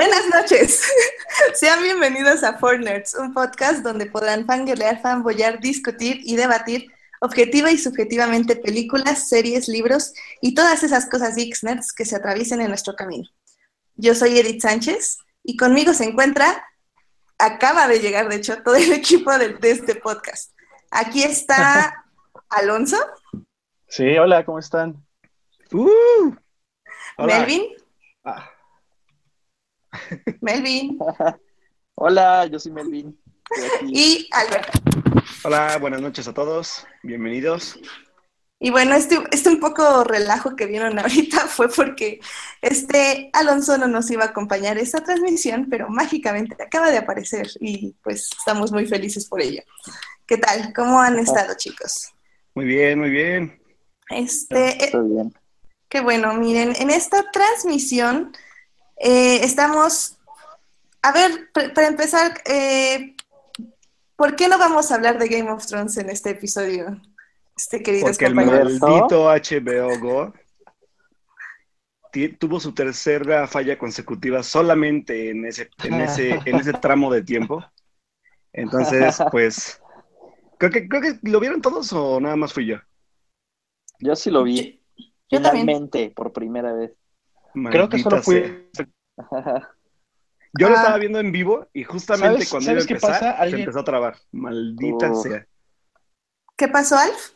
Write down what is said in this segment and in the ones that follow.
Buenas noches. Sean bienvenidos a Four Nerds, un podcast donde podrán fangirlear, fanboyar, discutir y debatir objetiva y subjetivamente películas, series, libros y todas esas cosas geeks nerds que se atraviesen en nuestro camino. Yo soy Edith Sánchez y conmigo se encuentra, acaba de llegar de hecho, todo el equipo de, de este podcast. Aquí está Alonso. Sí, hola, ¿cómo están? Uh, hola. Melvin. Ah, Melvin. Hola, yo soy Melvin. Y Alberto. hola, buenas noches a todos. Bienvenidos. Y bueno, este, este un poco relajo que vieron ahorita fue porque este Alonso no nos iba a acompañar esta transmisión, pero mágicamente acaba de aparecer y pues estamos muy felices por ello. ¿Qué tal? ¿Cómo han estado, chicos? Muy bien, muy bien. Este, Estoy bien. qué bueno, miren, en esta transmisión eh, estamos, a ver, para empezar, eh, ¿por qué no vamos a hablar de Game of Thrones en este episodio, este queridos Porque el compañeros? maldito HBO Go tuvo su tercera falla consecutiva solamente en ese, en ese, en ese tramo de tiempo. Entonces, pues, creo que, creo que lo vieron todos o nada más fui yo. Yo sí lo vi. Yo. Finalmente, por primera vez. Creo que solo fui. Yo lo Ah. estaba viendo en vivo y justamente ¿Sabes- cuando sabes iba a qué empezar, pasa? se empezó a trabar. Maldita Oh. sea. ¿Qué pasó, Alf?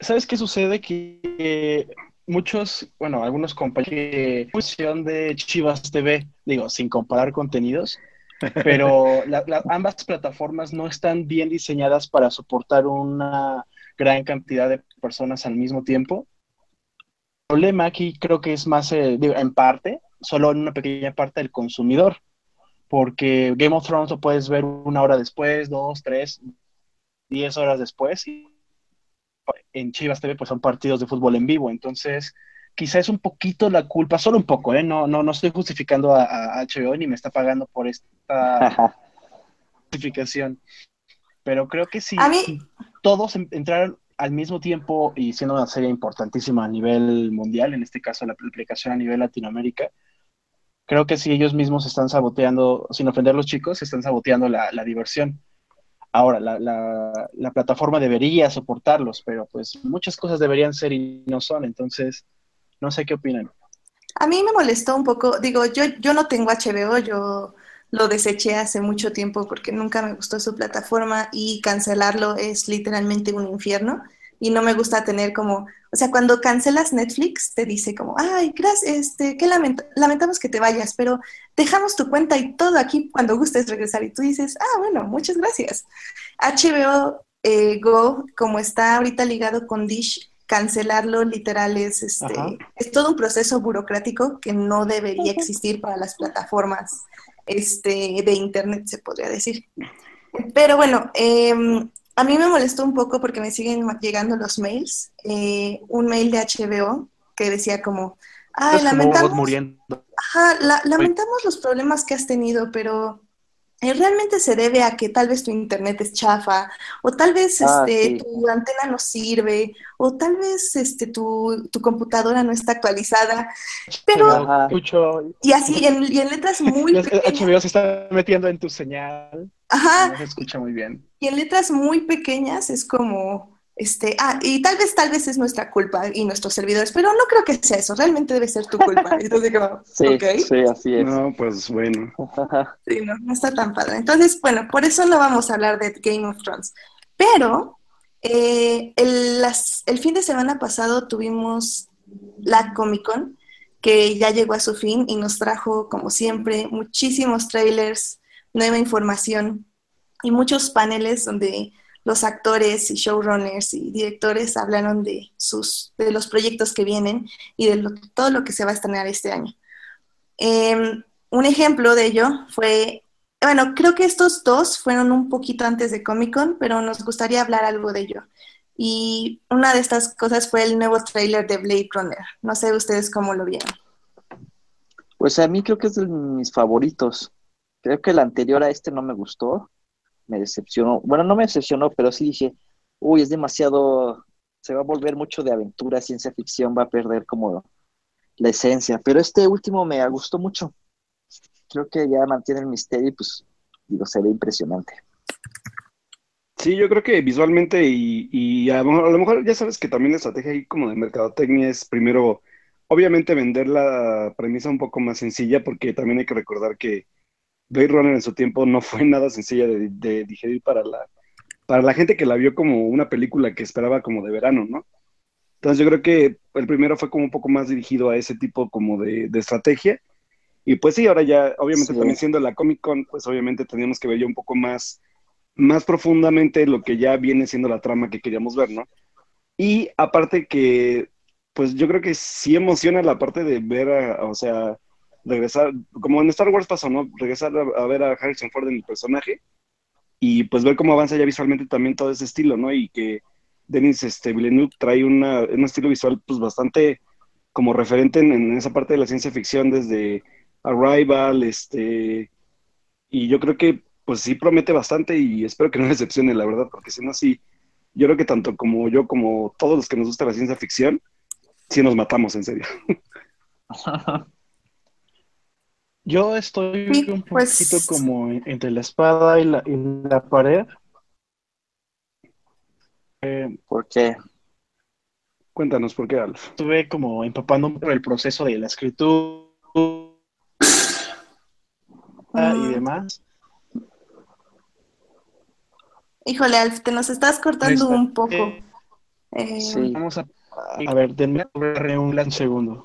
¿Sabes qué sucede? Que muchos, bueno, algunos compañeros función de Chivas TV, digo, sin comparar contenidos, pero la- la- ambas plataformas no están bien diseñadas para soportar una gran cantidad de personas al mismo tiempo. El problema aquí creo que es más, eh, en parte, solo en una pequeña parte del consumidor, porque Game of Thrones lo puedes ver una hora después, dos, tres, diez horas después, y en Chivas TV pues son partidos de fútbol en vivo, entonces quizá es un poquito la culpa, solo un poco, ¿eh? No, no, no estoy justificando a, a HBO ni me está pagando por esta justificación, pero creo que si A mí- todos en- entraron al mismo tiempo y siendo una serie importantísima a nivel mundial, en este caso la aplicación a nivel Latinoamérica, creo que si ellos mismos están saboteando, sin ofender a los chicos, están saboteando la, diversión. Ahora, la, la- la plataforma debería soportarlos, pero pues muchas cosas deberían ser y no son, entonces no sé qué opinan. A mí me molestó un poco, digo, yo, yo no tengo HBO, yo lo deseché hace mucho tiempo porque nunca me gustó su plataforma y cancelarlo es literalmente un infierno y no me gusta tener como, o sea, cuando cancelas Netflix te dice como, ay, gracias, este, qué lamenta- lamentamos que te vayas, pero dejamos tu cuenta y todo aquí cuando gustes regresar y tú dices, ah, bueno, muchas gracias. HBO eh, Go, como está ahorita ligado con Dish, cancelarlo literal es, este, Ajá. es todo un proceso burocrático que no debería existir para las plataformas este, de Internet, se podría decir. Pero bueno, em, a mí me molestó un poco porque me siguen llegando los mails. eh, un mail de HBO que decía como, como lamentamos, muriendo. Ajá, la- lamentamos los problemas que has tenido, pero realmente se debe a que tal vez tu internet es chafa, o tal vez Ah, este, sí. tu antena no sirve, o tal vez este, tu, tu computadora no está actualizada. Pero, Ajá. Escucho, y así, en, y en letras muy pequeñas. HBO se está metiendo en tu señal, Ajá, no se escucha muy bien. y en letras muy pequeñas es como, este, ah, y tal vez, tal vez es nuestra culpa y nuestros servidores, pero no creo que sea eso, realmente debe ser tu culpa. Entonces, como, Sí, sí, así es. No, pues bueno. Sí, no, no está tan padre. Entonces, bueno, por eso no vamos a hablar de Game of Thrones. Pero eh, el, las- el fin de semana pasado tuvimos la Comic Con, que ya llegó a su fin y nos trajo, como siempre, muchísimos trailers, nueva información y muchos paneles donde los actores y showrunners y directores hablaron de sus de los proyectos que vienen y de todo lo que se va a estrenar este año. Em, un ejemplo de ello fue, bueno, creo que estos dos fueron un poquito antes de Comic Con, pero nos gustaría hablar algo de ello. Y una de estas cosas fue el nuevo tráiler de Blade Runner. No sé ustedes cómo lo vieron. Pues a mí creo que es de mis favoritos. Creo que el anterior a este no me gustó. Me decepcionó. Bueno, no me decepcionó, pero sí dije, uy, es demasiado, se va a volver mucho de aventura, ciencia ficción, va a perder como la esencia. Pero este último me gustó mucho. creo que ya mantiene el misterio y pues digo, se ve impresionante. Sí, yo creo que visualmente y, a, lo, a lo mejor ya sabes que también la estrategia ahí como de mercadotecnia es primero, obviamente vender la premisa un poco más sencilla porque también hay que recordar que Blade Runner en su tiempo no fue nada sencilla de, de digerir para la, para la gente que la vio como una película que esperaba como de verano, ¿no? Entonces yo creo que el primero fue como un poco más dirigido a ese tipo como de, de estrategia. Y pues sí, ahora ya, obviamente Sí. también siendo la Comic Con, pues obviamente teníamos que ver ya un poco más, más profundamente lo que ya viene siendo la trama que queríamos ver, ¿no? Y aparte que, pues yo creo que sí emociona la parte de ver, a, o sea, regresar, como en Star Wars pasó, ¿no? Regresar a, ver a Harrison Ford en el personaje y pues ver cómo avanza ya visualmente también todo ese estilo, ¿no? Y que Denis este, Villeneuve trae una, un estilo visual pues bastante como referente en, en esa parte de la ciencia ficción desde Arrival, este, y yo creo que pues sí promete bastante y espero que no decepcione, la verdad, porque si no, sí, yo creo que tanto como yo como todos los que nos gusta la ciencia ficción, sí nos matamos, en serio. Yo estoy Sí, un pues- poquito como en- entre la espada y la, y la pared. Eh, Porque Cuéntanos por qué, Alf. estuve como empapando por el proceso de la escritura y Mm. demás. Híjole, Alf, te nos estás cortando Está- un poco. eh, Eh, sí, Vamos a, a ver, denme un segundo.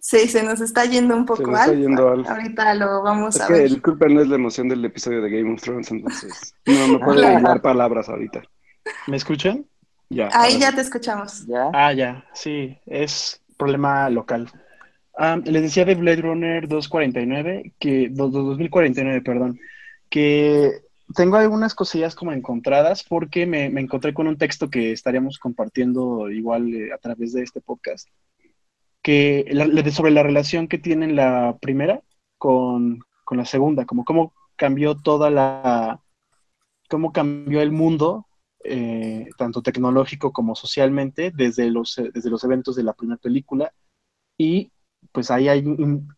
Sí, se nos está yendo un Se poco nos está Alf. yendo Alf. Ahorita lo vamos Es a que ver. el culpa no es la emoción del episodio de Game of Thrones, entonces no me puedo Claro. dar palabras ahorita. ¿Me escuchan? Ya. Ahí ya te escuchamos. ya. Ah, ya, sí, es problema local. Ah, les decía de Blade Runner 249, que, do- do- 2049, perdón, que tengo algunas cosillas como encontradas porque me, me encontré con un texto que estaríamos compartiendo igual eh, a través de este podcast, que la- sobre la relación que tienen la primera con, con la segunda, como cómo cambió toda la, cómo cambió el mundo eh, tanto tecnológico como socialmente, desde los, eh, desde los eventos de la primera película. Y pues ahí hay un-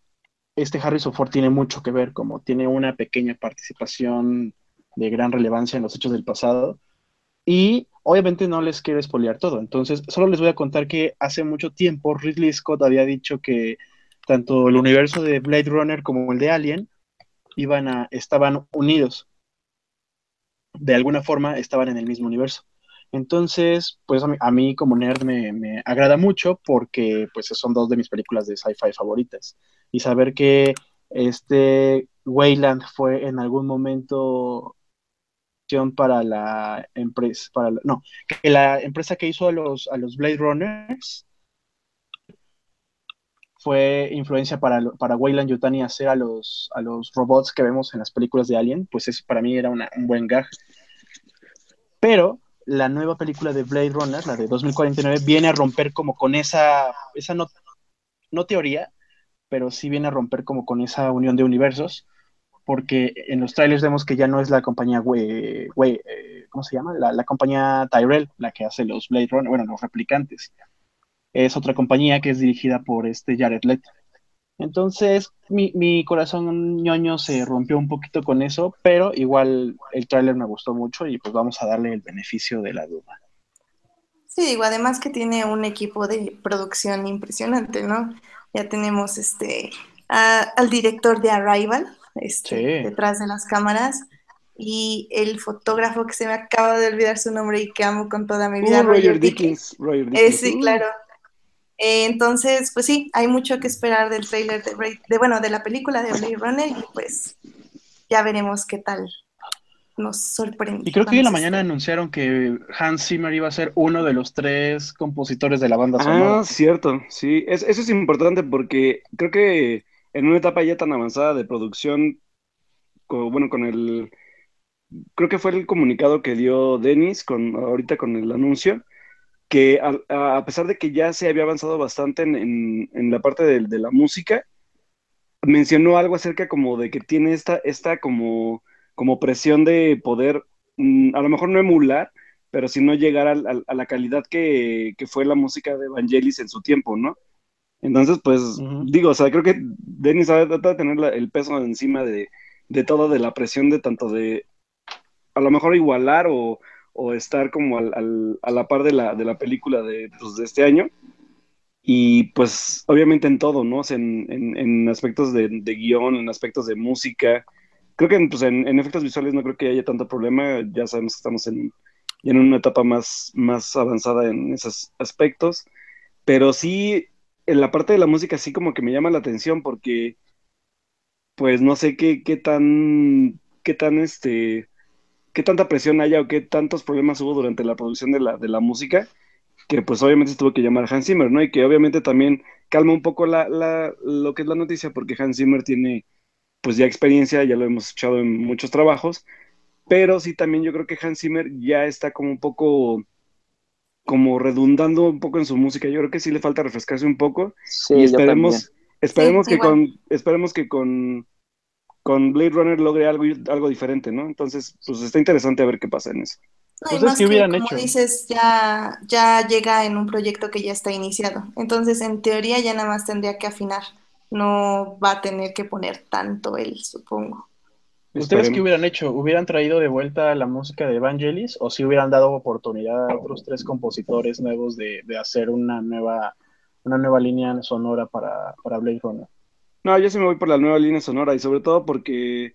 este Harrison Ford tiene mucho que ver, como tiene una pequeña participación de gran relevancia en los hechos del pasado. Y obviamente no les quiero espolear todo, entonces solo les voy a contar que hace mucho tiempo Ridley Scott había dicho que tanto el universo de Blade Runner como el de Alien iban a, estaban unidos de alguna forma estaban en el mismo universo. Entonces, pues a mí, como nerd me, me agrada mucho porque pues son dos de mis películas de sci-fi favoritas. Y saber que este Wayland fue en algún momento para la empresa, no, que la empresa que hizo a los, a los Blade Runners fue influencia para, para Wayland Yutani hacer a los, a los robots que vemos en las películas de Alien, pues eso para mí era una- un buen gag. Pero la nueva película de Blade Runner, la de 2049, viene a romper como con esa, esa no, no teoría, pero sí viene a romper como con esa unión de universos, porque en los trailers vemos que ya no es la compañía, Way- Way- eh, ¿cómo se llama? La, la compañía Tyrell, la que hace los Blade Runner, bueno, los replicantes. Es otra compañía que es dirigida por este Jared Leto. Entonces, mi, mi corazón ñoño se rompió un poquito con eso, pero igual el tráiler me gustó mucho y pues vamos a darle el beneficio de la duda. Sí, digo, además que tiene un equipo de producción impresionante, ¿no? Ya tenemos este a- al director de Arrival, este, Sí. detrás de las cámaras, y el fotógrafo que se me acaba de olvidar su nombre y que amo con toda mi vida, Uh, Roger Dickens. Roger Eh, Dickens. sí, Uh. claro. Eh, entonces, pues sí, hay mucho que esperar del trailer de, Blade- de, bueno, de la película de Blade Runner y pues ya veremos qué tal nos sorprende. Y creo que hoy en la mañana anunciaron que Hans Zimmer iba a ser uno de los tres compositores de la banda Ah, sonora. cierto, sí, es- eso es importante porque creo que en una etapa ya tan avanzada de producción, bueno, con el, creo que fue el comunicado que dio Denis con, ahorita con el anuncio, que a, pesar de que ya se había avanzado bastante en, en- la parte de, de la música, mencionó algo acerca como de que tiene esta, esta como, como presión de poder, mm, a lo mejor no emular, pero si no llegar a, la calidad que, que fue la música de Evangelis en su tiempo, ¿no? Entonces, pues, digo, o sea, creo que Denis trata de tener el peso encima de, de todo, de la presión de tanto de a lo mejor igualar o, estar como al, a la par de la, de la película de, pues, de este año. Y pues obviamente en todo, ¿no? en, en, aspectos de, de, guion, en aspectos de música. Creo que pues, en, efectos visuales no creo que haya tanto problema. Ya sabemos que estamos en, en una etapa más, más avanzada en esos aspectos. Pero sí, en la parte de la música sí como que me llama la atención porque pues no sé qué, qué tan, qué tan este, qué tanta presión haya o qué tantos problemas hubo durante la producción de la, de la música, que pues obviamente tuvo que llamar Hans Zimmer, ¿no? Y que obviamente también calma un poco la, la, lo que es la noticia, porque Hans Zimmer tiene pues ya experiencia, ya lo hemos escuchado en muchos trabajos, pero sí también yo creo que Hans Zimmer ya está como un poco como redundando un poco en su música. Yo creo que sí le falta refrescarse un poco. y esperemos, esperemos que con, esperemos que con, con Blade Runner logre algo, algo diferente, ¿no? Entonces, pues está interesante a ver qué pasa en eso. No, pues que, hubieran como dices, ya, ya llega en un proyecto que ya está iniciado. Entonces, en teoría, ya nada más tendría que afinar. No va a tener que poner tanto él, supongo. ¿Ustedes qué hubieran hecho? ¿Hubieran traído de vuelta la música de Evangelis o si hubieran dado oportunidad a otros tres compositores nuevos de, hacer una nueva, una nueva línea sonora para, para Blade Runner? No, yo sí me voy por la nueva línea sonora y sobre todo porque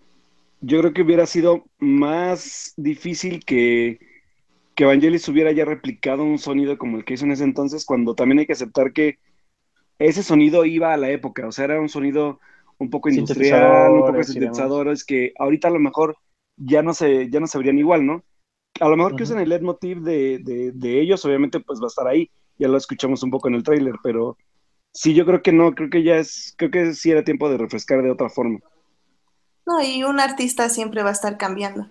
yo creo que hubiera sido más difícil que, que Evangelis hubiera ya replicado un sonido como el que hizo en ese entonces, cuando también hay que aceptar que ese sonido iba a la época, o sea, era un sonido un poco industrial, un poco sintetizador, es que ahorita a lo mejor ya no se, ya no se verían igual, ¿no? A lo mejor que usen el leitmotiv de, de, de, ellos, obviamente pues va a estar ahí, ya lo escuchamos un poco en el tráiler, pero sí, yo creo que no, creo que ya es, creo que sí era tiempo de refrescar de otra forma. No, y un artista siempre va a estar cambiando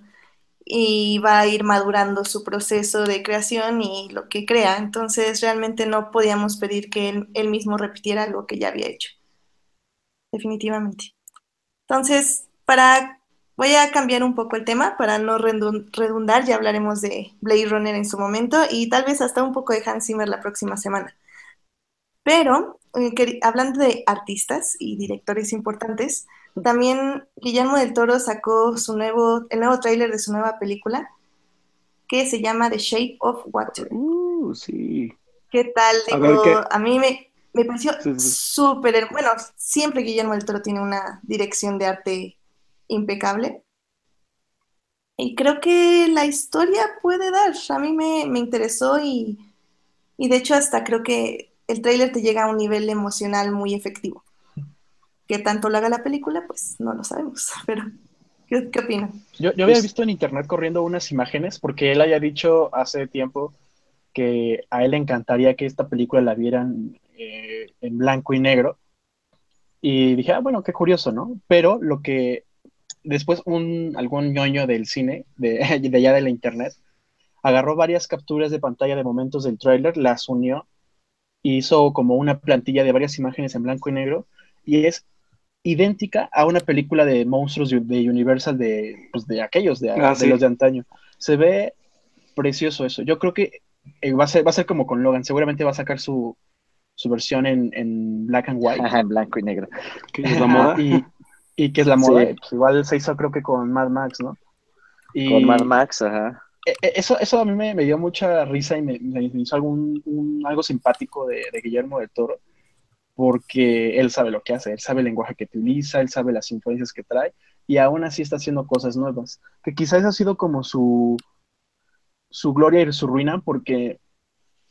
y va a ir madurando su proceso de creación y lo que crea. Entonces realmente no podíamos pedir que él, él mismo repitiera lo que ya había hecho definitivamente. Entonces, para voy a cambiar un poco el tema para no redundar, ya hablaremos de Blade Runner en su momento y tal vez hasta un poco de Hans Zimmer la próxima semana. Pero, eh, hablando de artistas y directores importantes, también Guillermo del Toro sacó su nuevo, el nuevo tráiler de su nueva película que se llama The Shape of Water. Uh, sí. ¿Qué tal? Digo, a mí me, me pareció súper, bueno, siempre Guillermo del Toro tiene una dirección de arte impecable. Y creo que la historia puede dar. A mí me, interesó y, de hecho hasta creo que el tráiler te llega a un nivel emocional muy efectivo. Que tanto lo haga la película, pues no lo sabemos. Pero, ¿qué, qué opinan? Yo, yo había pues visto en internet corriendo unas imágenes porque él haya dicho hace tiempo que a él le encantaría que esta película la vieran eh, en blanco y negro. Y dije, ah, bueno, qué curioso, ¿no? Pero lo que después un, algún ñoño del cine, de, de allá de la internet, agarró varias capturas de pantalla de momentos del tráiler, las unió y hizo como una plantilla de varias imágenes en blanco y negro y es idéntica a una película de monstruos de Universal de, pues, de aquellos, de, ah, de los de antaño. Se ve precioso eso. Yo creo que eh, va, a ser, va a ser como con Logan, seguramente va a sacar su, su versión en, en black and white. en blanco y negro. Que es la moda. Y, y que es la moda. Pues igual se hizo creo que con Mad Max, ¿no? Y con Mad Max, ajá. E, e, eso, eso a mí me, dio mucha risa y me, hizo algún, algo simpático de, de, Guillermo del Toro, porque él sabe lo que hace, él sabe el lenguaje que utiliza, él sabe las influencias que trae, y aún así está haciendo cosas nuevas, que quizás ha sido como su, su gloria y su ruina, porque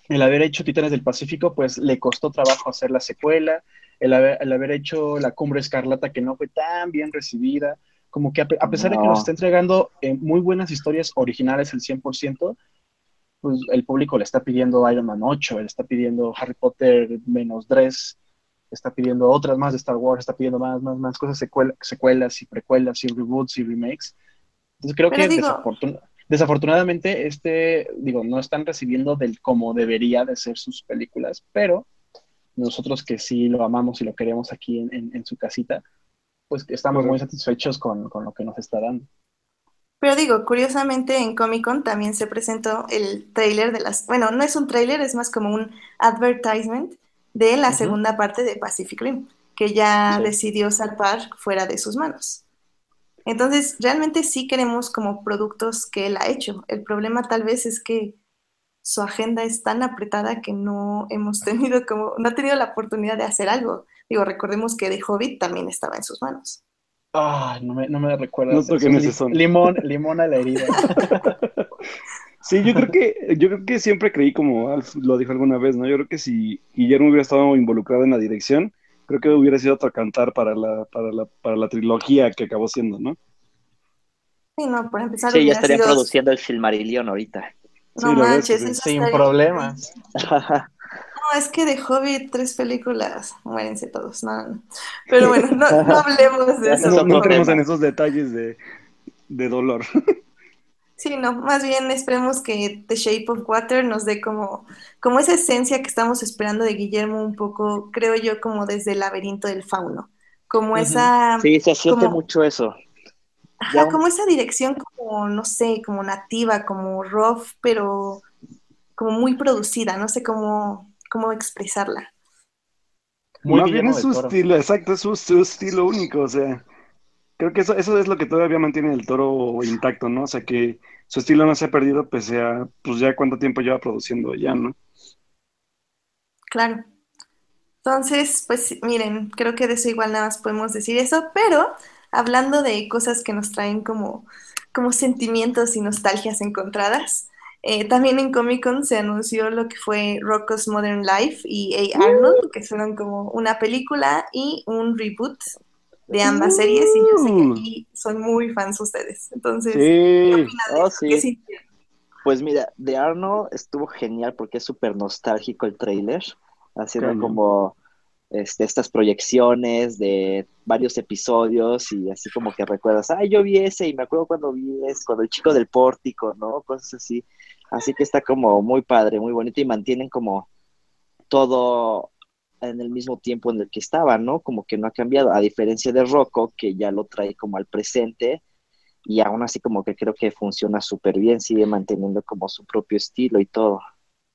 el haber hecho Titanes del Pacífico, pues le costó trabajo hacer la secuela, el haber, hecho La Cumbre Escarlata, que no fue tan bien recibida, como que a, pesar de que nos está entregando eh, muy buenas historias originales el 100%, pues el público le está pidiendo Iron Man 8, le está pidiendo Harry Potter menos 3, está pidiendo otras más de Star Wars, está pidiendo más, más, más cosas, secuelas y precuelas y reboots y remakes. Entonces creo que desafortunadamente Desafortunadamente, este, digo, no están recibiendo del como debería de ser sus películas, pero nosotros que sí lo amamos y lo queremos aquí en, su casita, pues estamos muy satisfechos con, lo que nos está dando. Pero digo, curiosamente en Comic Con también se presentó el trailer de las, bueno, no es un trailer, es más como un advertisement de la segunda parte de Pacific Rim, que ya decidió salvar fuera de sus manos. Entonces, realmente sí queremos como productos que él ha hecho. El problema tal vez es que su agenda es tan apretada que no hemos tenido como, no ha tenido la oportunidad de hacer algo. Digo, recordemos que The Hobbit también estaba en sus manos. Ah, no me, no me recuerdas. No toquen ese son. Limón, limón a la herida. Sí, yo creo que, yo creo que siempre creí como Alf lo dijo alguna vez, ¿no? Yo creo que si Guillermo hubiera estado involucrado en la dirección, creo que hubiera sido otro cantar para la, para la, para la trilogía que acabó siendo, ¿no? Sí, no, por empezar. Sí, ya estaría sido- produciendo el Silmarillion ahorita. No Sí, manches, eso Sin estaría- problemas. No, es que de Hobbit, tres películas, muérense todos, no, no. Pero bueno, no, no hablemos de eso. es No, no entremos en esos detalles de, de dolor. Sí, no, más bien esperemos que The Shape of Water nos dé como, como esa esencia que estamos esperando de Guillermo un poco, creo yo, como desde el laberinto del fauno. Como esa, Sí, se siente como- mucho eso. ajá, un- como esa dirección como, no sé, como nativa, como rough, pero como muy producida, no sé cómo, cómo expresarla. Muy Más bien es su estilo, exacto, es su, su estilo único, o sea, creo que eso, eso es lo que todavía mantiene el toro intacto, ¿no? O sea, que su estilo no se ha perdido, pese a, pues ya cuánto tiempo lleva produciendo ya, ¿no? Claro. Entonces, pues miren, creo que de eso igual nada más podemos decir eso, pero hablando de cosas que nos traen como, como sentimientos y nostalgias encontradas, eh, también en Comic Con se anunció lo que fue Rocco's Modern Life y A. Arnold, que fueron como una película y un reboot de ambas series, y yo sé que aquí son muy fans ustedes. Entonces, ¿qué Sí, Oh, sí. ¿Qué? Pues mira, de Arno estuvo genial porque es súper nostálgico el tráiler, haciendo como este, estas proyecciones de varios episodios y así como que recuerdas, ay, yo vi ese y me acuerdo cuando vi ese, cuando el chico del pórtico, ¿no? Cosas así. Así que está como muy padre, muy bonito y mantienen como todo en el mismo tiempo en el que estaba, ¿no? Como que no ha cambiado, a diferencia de Rocco, que ya lo trae como al presente y aún así como que creo que funciona súper bien, sigue manteniendo como su propio estilo y todo.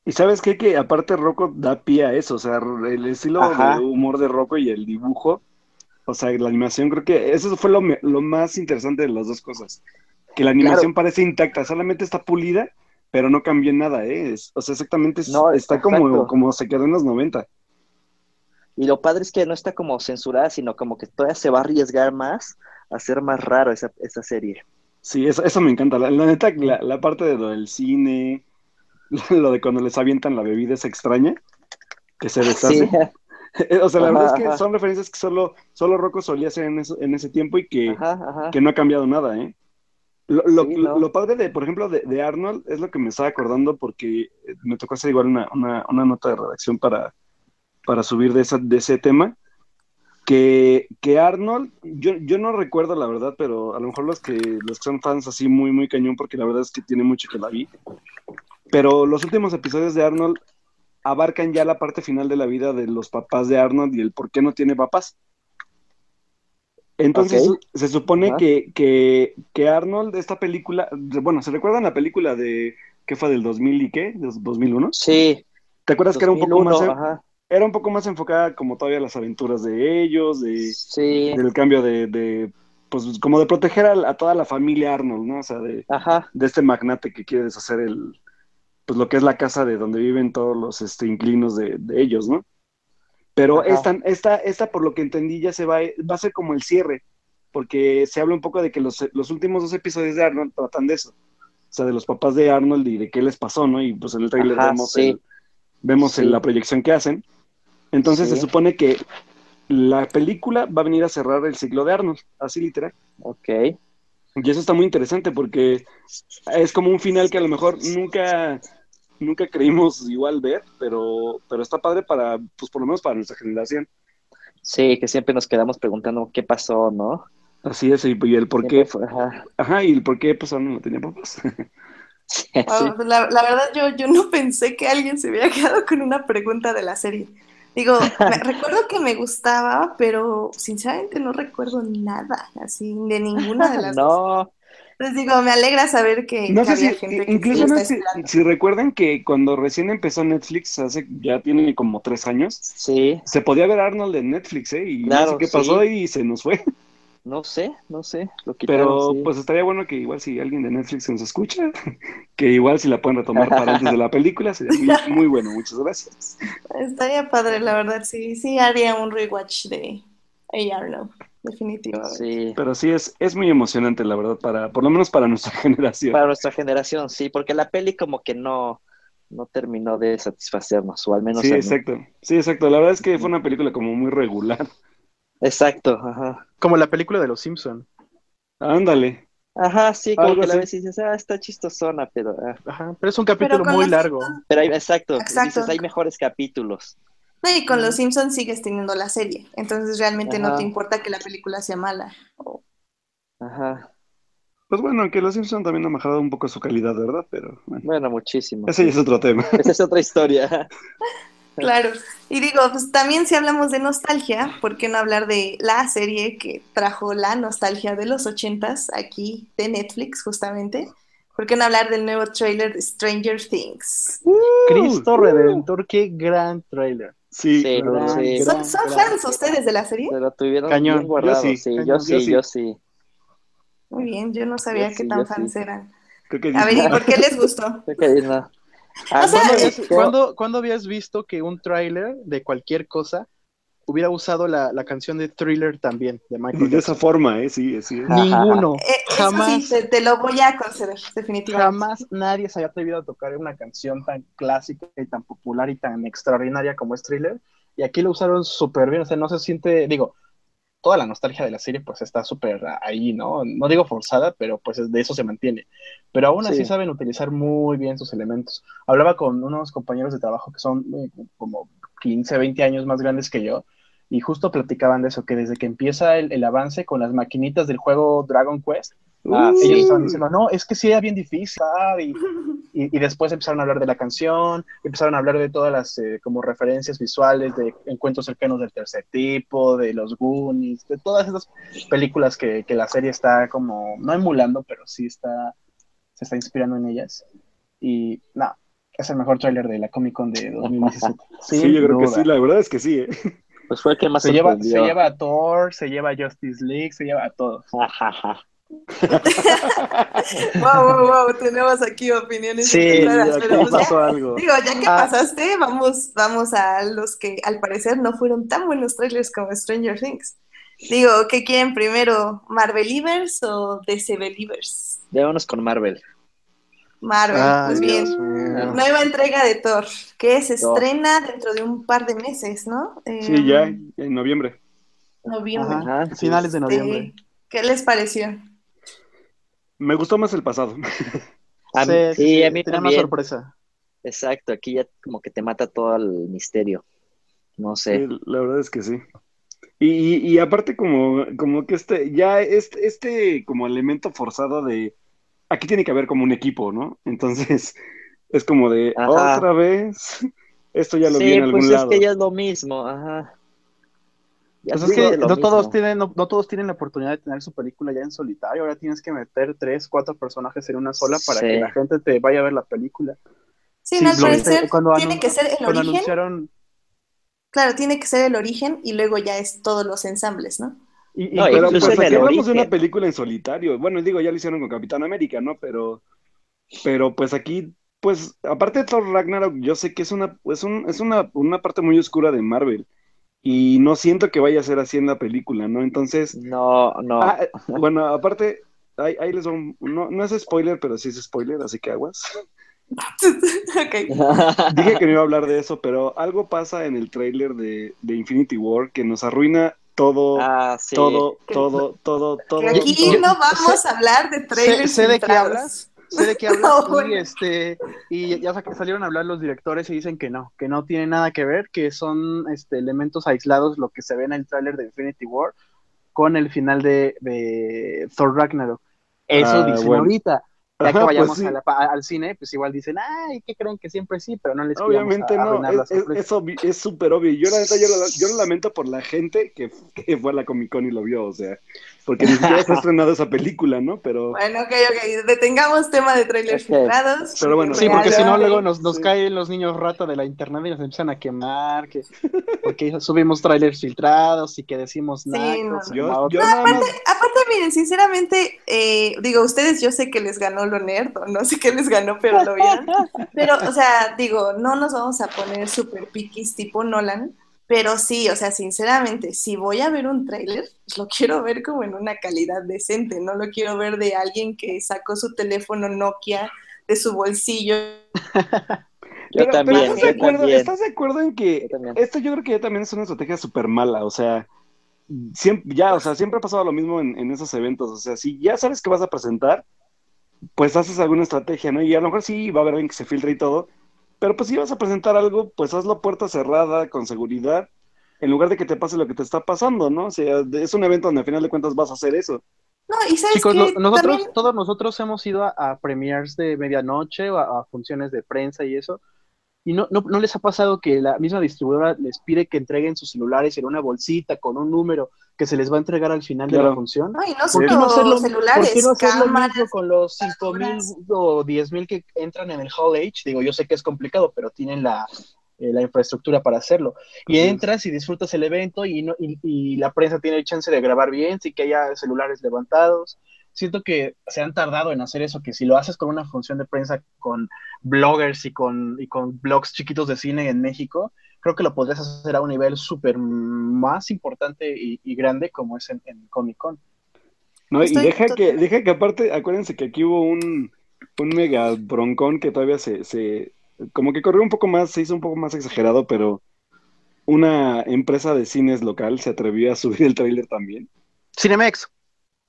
y sabes qué, que aparte Rocco da pie a eso, o sea, el estilo Ajá. de humor de Rocco y el dibujo, o sea, la animación, creo que eso fue lo, lo más interesante de las dos cosas, que la animación parece intacta, solamente está pulida, pero no cambió nada, ¿eh? Es- o sea, exactamente es- No, está como, como se quedó en los 90. Y lo padre es que no está como censurada, sino como que todavía se va a arriesgar más a hacer más raro esa, esa serie. Sí, eso, eso me encanta. La, la neta, la, la parte de lo del cine, lo de cuando les avientan la bebida es extraña, que se deshace. Sí, O sea, la Ajá, verdad es que ajá. son referencias que solo, solo Rocco solía hacer en, eso- en ese tiempo y que, ajá, que no ha cambiado nada, ¿eh? Lo, lo- Sí, lo- no. lo padre de, por ejemplo, de, de Arnold es lo que me estaba acordando porque me tocó hacer igual una, una, una nota de redacción para, para subir de, esa, de ese tema. Que, que Arnold, yo, yo no recuerdo la verdad, pero a lo mejor los que, los que son fans así muy, muy cañón, porque la verdad es que tiene mucho que la vi. Pero los últimos episodios de Arnold abarcan ya la parte final de la vida de los papás de Arnold y el por qué no tiene papás. Entonces se supone que, que, que Arnold, esta película, bueno, ¿se recuerdan la película de, que fue del 2000 y qué? ¿Dos- 2001? Sí, ¿Te acuerdas que era un poco 2001, más, ajá. Era un poco más enfocada como todavía a las aventuras de ellos, de, Sí, del cambio de, de, pues como de proteger a, a toda la familia Arnold, ¿no? O sea, de, ajá. de este magnate que quiere deshacer el, pues lo que es la casa de donde viven todos los este, inquilinos de, de ellos, ¿no? Pero Ajá. esta, esta, esta, por lo que entendí, ya se va, va a ser como el cierre, porque se habla un poco de que los, los últimos dos episodios de Arnold tratan de eso, o sea, de los papás de Arnold y de qué les pasó, ¿no? Y pues en el trailer Ajá, vemos, sí. el- vemos Sí. el- la proyección que hacen. Entonces Sí. se supone que la película va a venir a cerrar el ciclo de Arnold, así literal. Ok. Y eso está muy interesante porque es como un final que a lo mejor nunca, nunca creímos igual ver, pero, pero está padre para, pues por lo menos para nuestra generación. Sí, que siempre nos quedamos preguntando qué pasó, ¿no? Así es, y, y el por qué, fue- ajá. ajá, y el por qué pues Arnold no tenía papás. Sí, sí. la, la verdad, yo, yo no pensé que alguien se hubiera quedado con una pregunta de la serie. Digo, me- recuerdo que me gustaba, pero sinceramente no recuerdo nada, así, de ninguna de las. No, Les digo, me alegra saber que, No que sé si, había gente que incluso no esperando. si recuerdan que cuando recién empezó Netflix, hace ya tiene como tres años, Sí, se podía ver Arnold en Netflix, ¿eh? Y no Claro, sé qué sí. pasó y se nos fue. no sé, no sé. Lo quitaron, Pero sí. pues estaría bueno que igual si alguien de Netflix nos escucha, que igual si la pueden retomar para antes de la película, sería muy, muy bueno. Muchas gracias. Estaría padre, la verdad, sí, sí haría un rewatch de A. Arnold, definitivamente. Sí. Pero sí, es, es muy emocionante, la verdad, para, por lo menos para nuestra generación. Para nuestra generación, sí, porque la peli como que no, no terminó de satisfacernos, o al menos Sí, mí. exacto. Sí, exacto. La verdad es que fue una película como muy regular. Exacto, ajá. Como la película de los Simpson. Ándale. Ajá, sí, como Algo que la así. ves y dices, ah, está chistosona, pero... ah. Ajá, pero es un capítulo con muy los largo. Pero hay, exacto, Exacto. dices, hay mejores capítulos. No, y con los Simpsons sigues teniendo la serie, entonces realmente no Ajá. te importa que la película sea mala. O- Ajá, Pues bueno, que los Simpson también han bajado un poco su calidad, ¿verdad? Pero bueno, bueno, muchísimo. ese ya es otro tema. Esa es otra historia. Claro. Y digo, pues también si hablamos de nostalgia, ¿por qué no hablar de la serie que trajo la nostalgia de los ochentas aquí de Netflix, justamente? ¿Por qué no hablar del nuevo trailer de Stranger Things? Cristo Redentor, qué gran trailer. Sí, Sí, sí. ¿Son, son gran- fans ustedes de la serie? Se lo tuvieron Cañón, bien guardado, yo sí, sí, cañón, yo yo sí, yo sí. Muy bien, yo no sabía Yo qué sí, tan fans sí. eran. Creo que A ver, ¿y por qué les gustó? Creo que no. Ah, O sea, ¿cuándo eh, habías- ¿Cuándo, cuándo habías visto que un tráiler de cualquier cosa hubiera usado la, la canción de Thriller también, de Michael de esa Jackson? forma, ¿eh? Sí, sí. Ninguno. Eh, jamás, Eso sí, te, te lo voy a conceder, definitivamente. jamás nadie se había atrevido a tocar una canción tan clásica y tan popular y tan extraordinaria como es Thriller. Y aquí lo usaron súper bien, o sea, no se siente, digo, toda la nostalgia de la serie pues está súper ahí, ¿no? No digo forzada, pero pues de eso se mantiene. Pero aún así Sí. saben utilizar muy bien sus elementos. Hablaba con unos compañeros de trabajo que son eh, como 15, 20 años más grandes que yo, y justo platicaban de eso, que desde que empieza el, el avance con las maquinitas del juego Dragon Quest, Ah, Uh, sí. ellos estaban diciendo, no, es que sí era bien difícil, y, y, y después empezaron a hablar de la canción, empezaron a hablar de todas las eh, como referencias visuales, de encuentros cercanos del tercer tipo, de los Goonies, de todas esas películas que, que la serie está como, no emulando, pero sí está, se está inspirando en ellas. Y no, es el mejor tráiler de la Comic Con de 2017. Sí, yo creo que sí, la verdad es que sí, ¿eh? Pues fue el que más Se lleva, se lleva a Thor, se lleva a Justice League, se lleva a todos. Wow, wow, wow, tenemos aquí opiniones Sí, aquí pero pues ya- pasó algo. digo, ya que Ah. pasaste, vamos, vamos a los que al parecer no fueron tan buenos trailers como Stranger Things. Digo, ¿qué quieren primero? ¿Marvelivers o DC Believers? Vámonos con Marvel. Marvel, pues bien. Dios. Nueva entrega de Thor, que se Thor. estrena dentro de un par de meses, ¿no? Eh, Sí, ya, en noviembre. Noviembre. Ajá, finales de Sí. noviembre. ¿Qué les pareció? Me gustó más el pasado. A mí- sí, a mí tenía más también. sorpresa. Exacto, aquí ya como que te mata todo el misterio. No sé. Sí, la verdad es que sí. Y, y, y aparte como, como que este, ya este, este como elemento forzado de aquí tiene que haber como un equipo, ¿no? Entonces, es como de Ajá. otra vez, esto ya lo sí, vi en algún pues lado. es que ya es lo mismo, ajá. Pues es que no todos, tienen, no, no todos tienen la oportunidad de tener su película ya en solitario. Ahora tienes que meter tres, cuatro personajes en una sola para Sí. que la gente te vaya a ver la película. Sí, Sí, no, al parecer tiene que ser el Cuando origen. anunciaron. Claro, tiene que ser el origen y luego ya es todos los ensambles, ¿no? Y, y- No, Pero pues aquí hablamos de una origen. película en solitario. Bueno, digo, ya lo hicieron con Capitán América, ¿no? Pero, pero pues aquí, pues, aparte de Thor Ragnarok, yo sé que es una, es un, es una, una parte muy oscura de Marvel. Y no siento que vaya a ser así en la película, ¿no? Entonces, No, no. ah, bueno, aparte, ahí, ahí les doy un- no, no es spoiler, pero sí es spoiler, así que aguas. ok. Dije que no iba a hablar de eso, pero algo pasa en el tráiler de, de Infinity War que nos arruina todo, Ah, sí. todo, todo, todo, todo. Que aquí no vamos a hablar de trailers sé de qué hablas. Sé de qué hablas No, y, este, y ya sa- salieron a hablar los directores y dicen que no, que no tiene nada que ver, que son este, elementos aislados lo que se ve en el tráiler de Infinity War con el final de, de Thor Ragnarok. Eso Ah, dicen bueno. ahorita. Ya Ajá, que pues vayamos sí. a la- a- al cine, pues igual dicen, ay, ¿qué creen que siempre sí? Pero no les Obviamente a- no, es, es, es obvi- es súper obvio. Yo la neta, yo, lo- yo lo lamento por la gente que, que fue a la Comic Con y lo vio, o sea, porque ni siquiera se ha estrenado esa película, ¿no? Pero, Bueno, ok, ok. Detengamos tema de trailers filtrados. Pero bueno, Sí, porque si no, luego nos, nos Sí. caen los niños rata de la internet y nos empiezan a quemar, que porque subimos trailers filtrados y que decimos Sí, nacos, no, yo, yo nada más, Aparte, miren, sinceramente, eh, digo, ustedes yo sé que les ganó lo nerd, o no sé qué les ganó, pero lo vieron. Pero, o sea, digo, no nos vamos a poner super piquis tipo Nolan, pero sí, o sea, sinceramente, si voy a ver un tráiler, pues lo quiero ver como en una calidad decente, no lo quiero ver de alguien que sacó su teléfono Nokia de su bolsillo. Yo pero, pero también, ¿estás, yo de acuerdo, también. ¿estás de acuerdo en que Yo esto yo creo que ya también es una estrategia súper mala? O sea, siempre, ya, o sea, siempre ha pasado lo mismo en, en esos eventos. O sea, si ya sabes que vas a presentar, pues haces alguna estrategia, ¿no? Y a lo mejor sí va a haber alguien que se filtre y todo, pero pues si vas a presentar algo, pues hazlo a puerta cerrada, con seguridad, en lugar de que te pase lo que te está pasando, ¿no? O sea, es un evento donde al final de cuentas vas a hacer eso. No, y sabes Chicos, que nosotros, también, todos nosotros hemos ido a, a premiers de medianoche o a, a funciones de prensa y eso. ¿Y no, no, no les ha pasado que la misma distribuidora les pide que entreguen sus celulares en una bolsita con un número que se les va a entregar al final de Claro. la función? no, y no ¿Por solo no hacerlo, celulares, por qué no hacer lo cámaras, mismo con los 5 mil basuras. o 10 mil que entran en el Hall H? Digo, yo sé que es complicado, pero tienen la, eh, la infraestructura para hacerlo. Y entras y disfrutas el evento y, no, y, y la prensa tiene chance de grabar bien, sí que haya celulares levantados. Siento que se han tardado en hacer eso, que si lo haces con una función de prensa con bloggers y con, y con blogs chiquitos de cine en México, creo que lo podrías hacer a un nivel súper más importante y, y grande como es en, en Comic Con. No, y deja que, deja que aparte, acuérdense que aquí hubo un, un mega broncón que todavía se, se, como que corrió un poco más, se hizo un poco más exagerado, pero una empresa de cines local se atrevió a subir el tráiler también. Cinemex.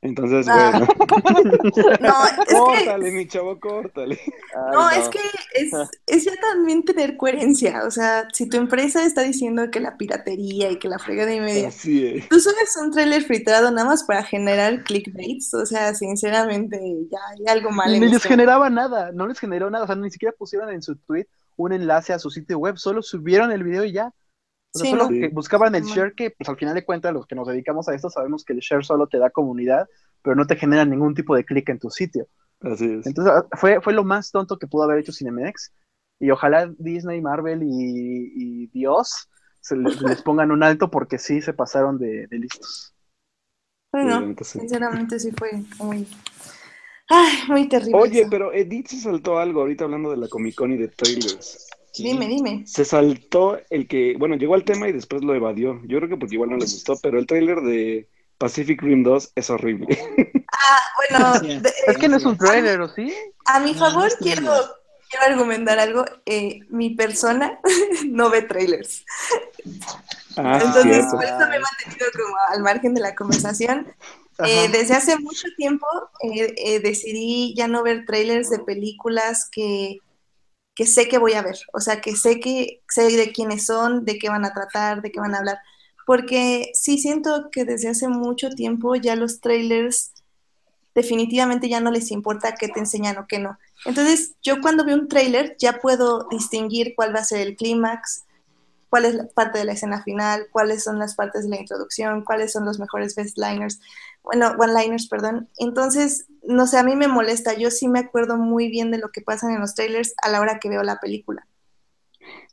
Entonces, Ah. bueno, No, es que córtale, mi chavo, córtale. Ay, No, es que es, es ya también tener coherencia. O sea, si tu empresa está diciendo que la piratería y que la fregada y media, Así es. tú subes un tráiler filtrado nada más para generar clickbaits. O sea, sinceramente, ya hay algo mal Ni en les esto. generaba nada, no les generó nada, o sea, ni siquiera pusieron en su tweet un enlace a su sitio web, solo subieron el video y ya. O sea, Sí, solo no. que buscaban el Sí. share, que pues al final de cuentas los que nos dedicamos a esto sabemos que el share solo te da comunidad, pero no te genera ningún tipo de clic en tu sitio. Así es. Entonces ah, fue, fue lo más tonto que pudo haber hecho Cinemex. Y ojalá Disney, Marvel y, y Dios se les, les pongan un alto porque sí se pasaron de, de listos. Bueno, Sí, sinceramente sí fue muy, ay, muy terrible. Oye, eso. pero Edith se saltó algo ahorita hablando de la Comic Con y de trailers. Dime, dime. Se saltó el que, bueno, llegó al tema y después lo evadió. Yo creo que porque igual no le gustó, pero el trailer de Pacific Rim 2 es horrible. Ah, bueno, Sí. de- Es que no es un trailer, ¿o sí? a mi favor no quiero, quiero argumentar algo. Eh, mi persona no ve trailers. Ah, Entonces, cierto. por eso me he mantenido como al margen de la conversación. Eh, desde hace mucho tiempo eh, eh, decidí ya no ver trailers de películas que, que sé que voy a ver. O sea, que sé que sé de quiénes son, de qué van a tratar, de qué van a hablar. Porque sí siento que desde hace mucho tiempo ya los trailers definitivamente ya no les importa qué te enseñan o qué no. Entonces, yo cuando veo un trailer ya puedo distinguir cuál va a ser el clímax, cuál es la parte de la escena final, cuáles son las partes de la introducción, cuáles son los mejores best liners, bueno, one-liners, perdón. Entonces, no sé, a mí me molesta, yo sí me acuerdo muy bien de lo que pasa en los trailers a la hora que veo la película.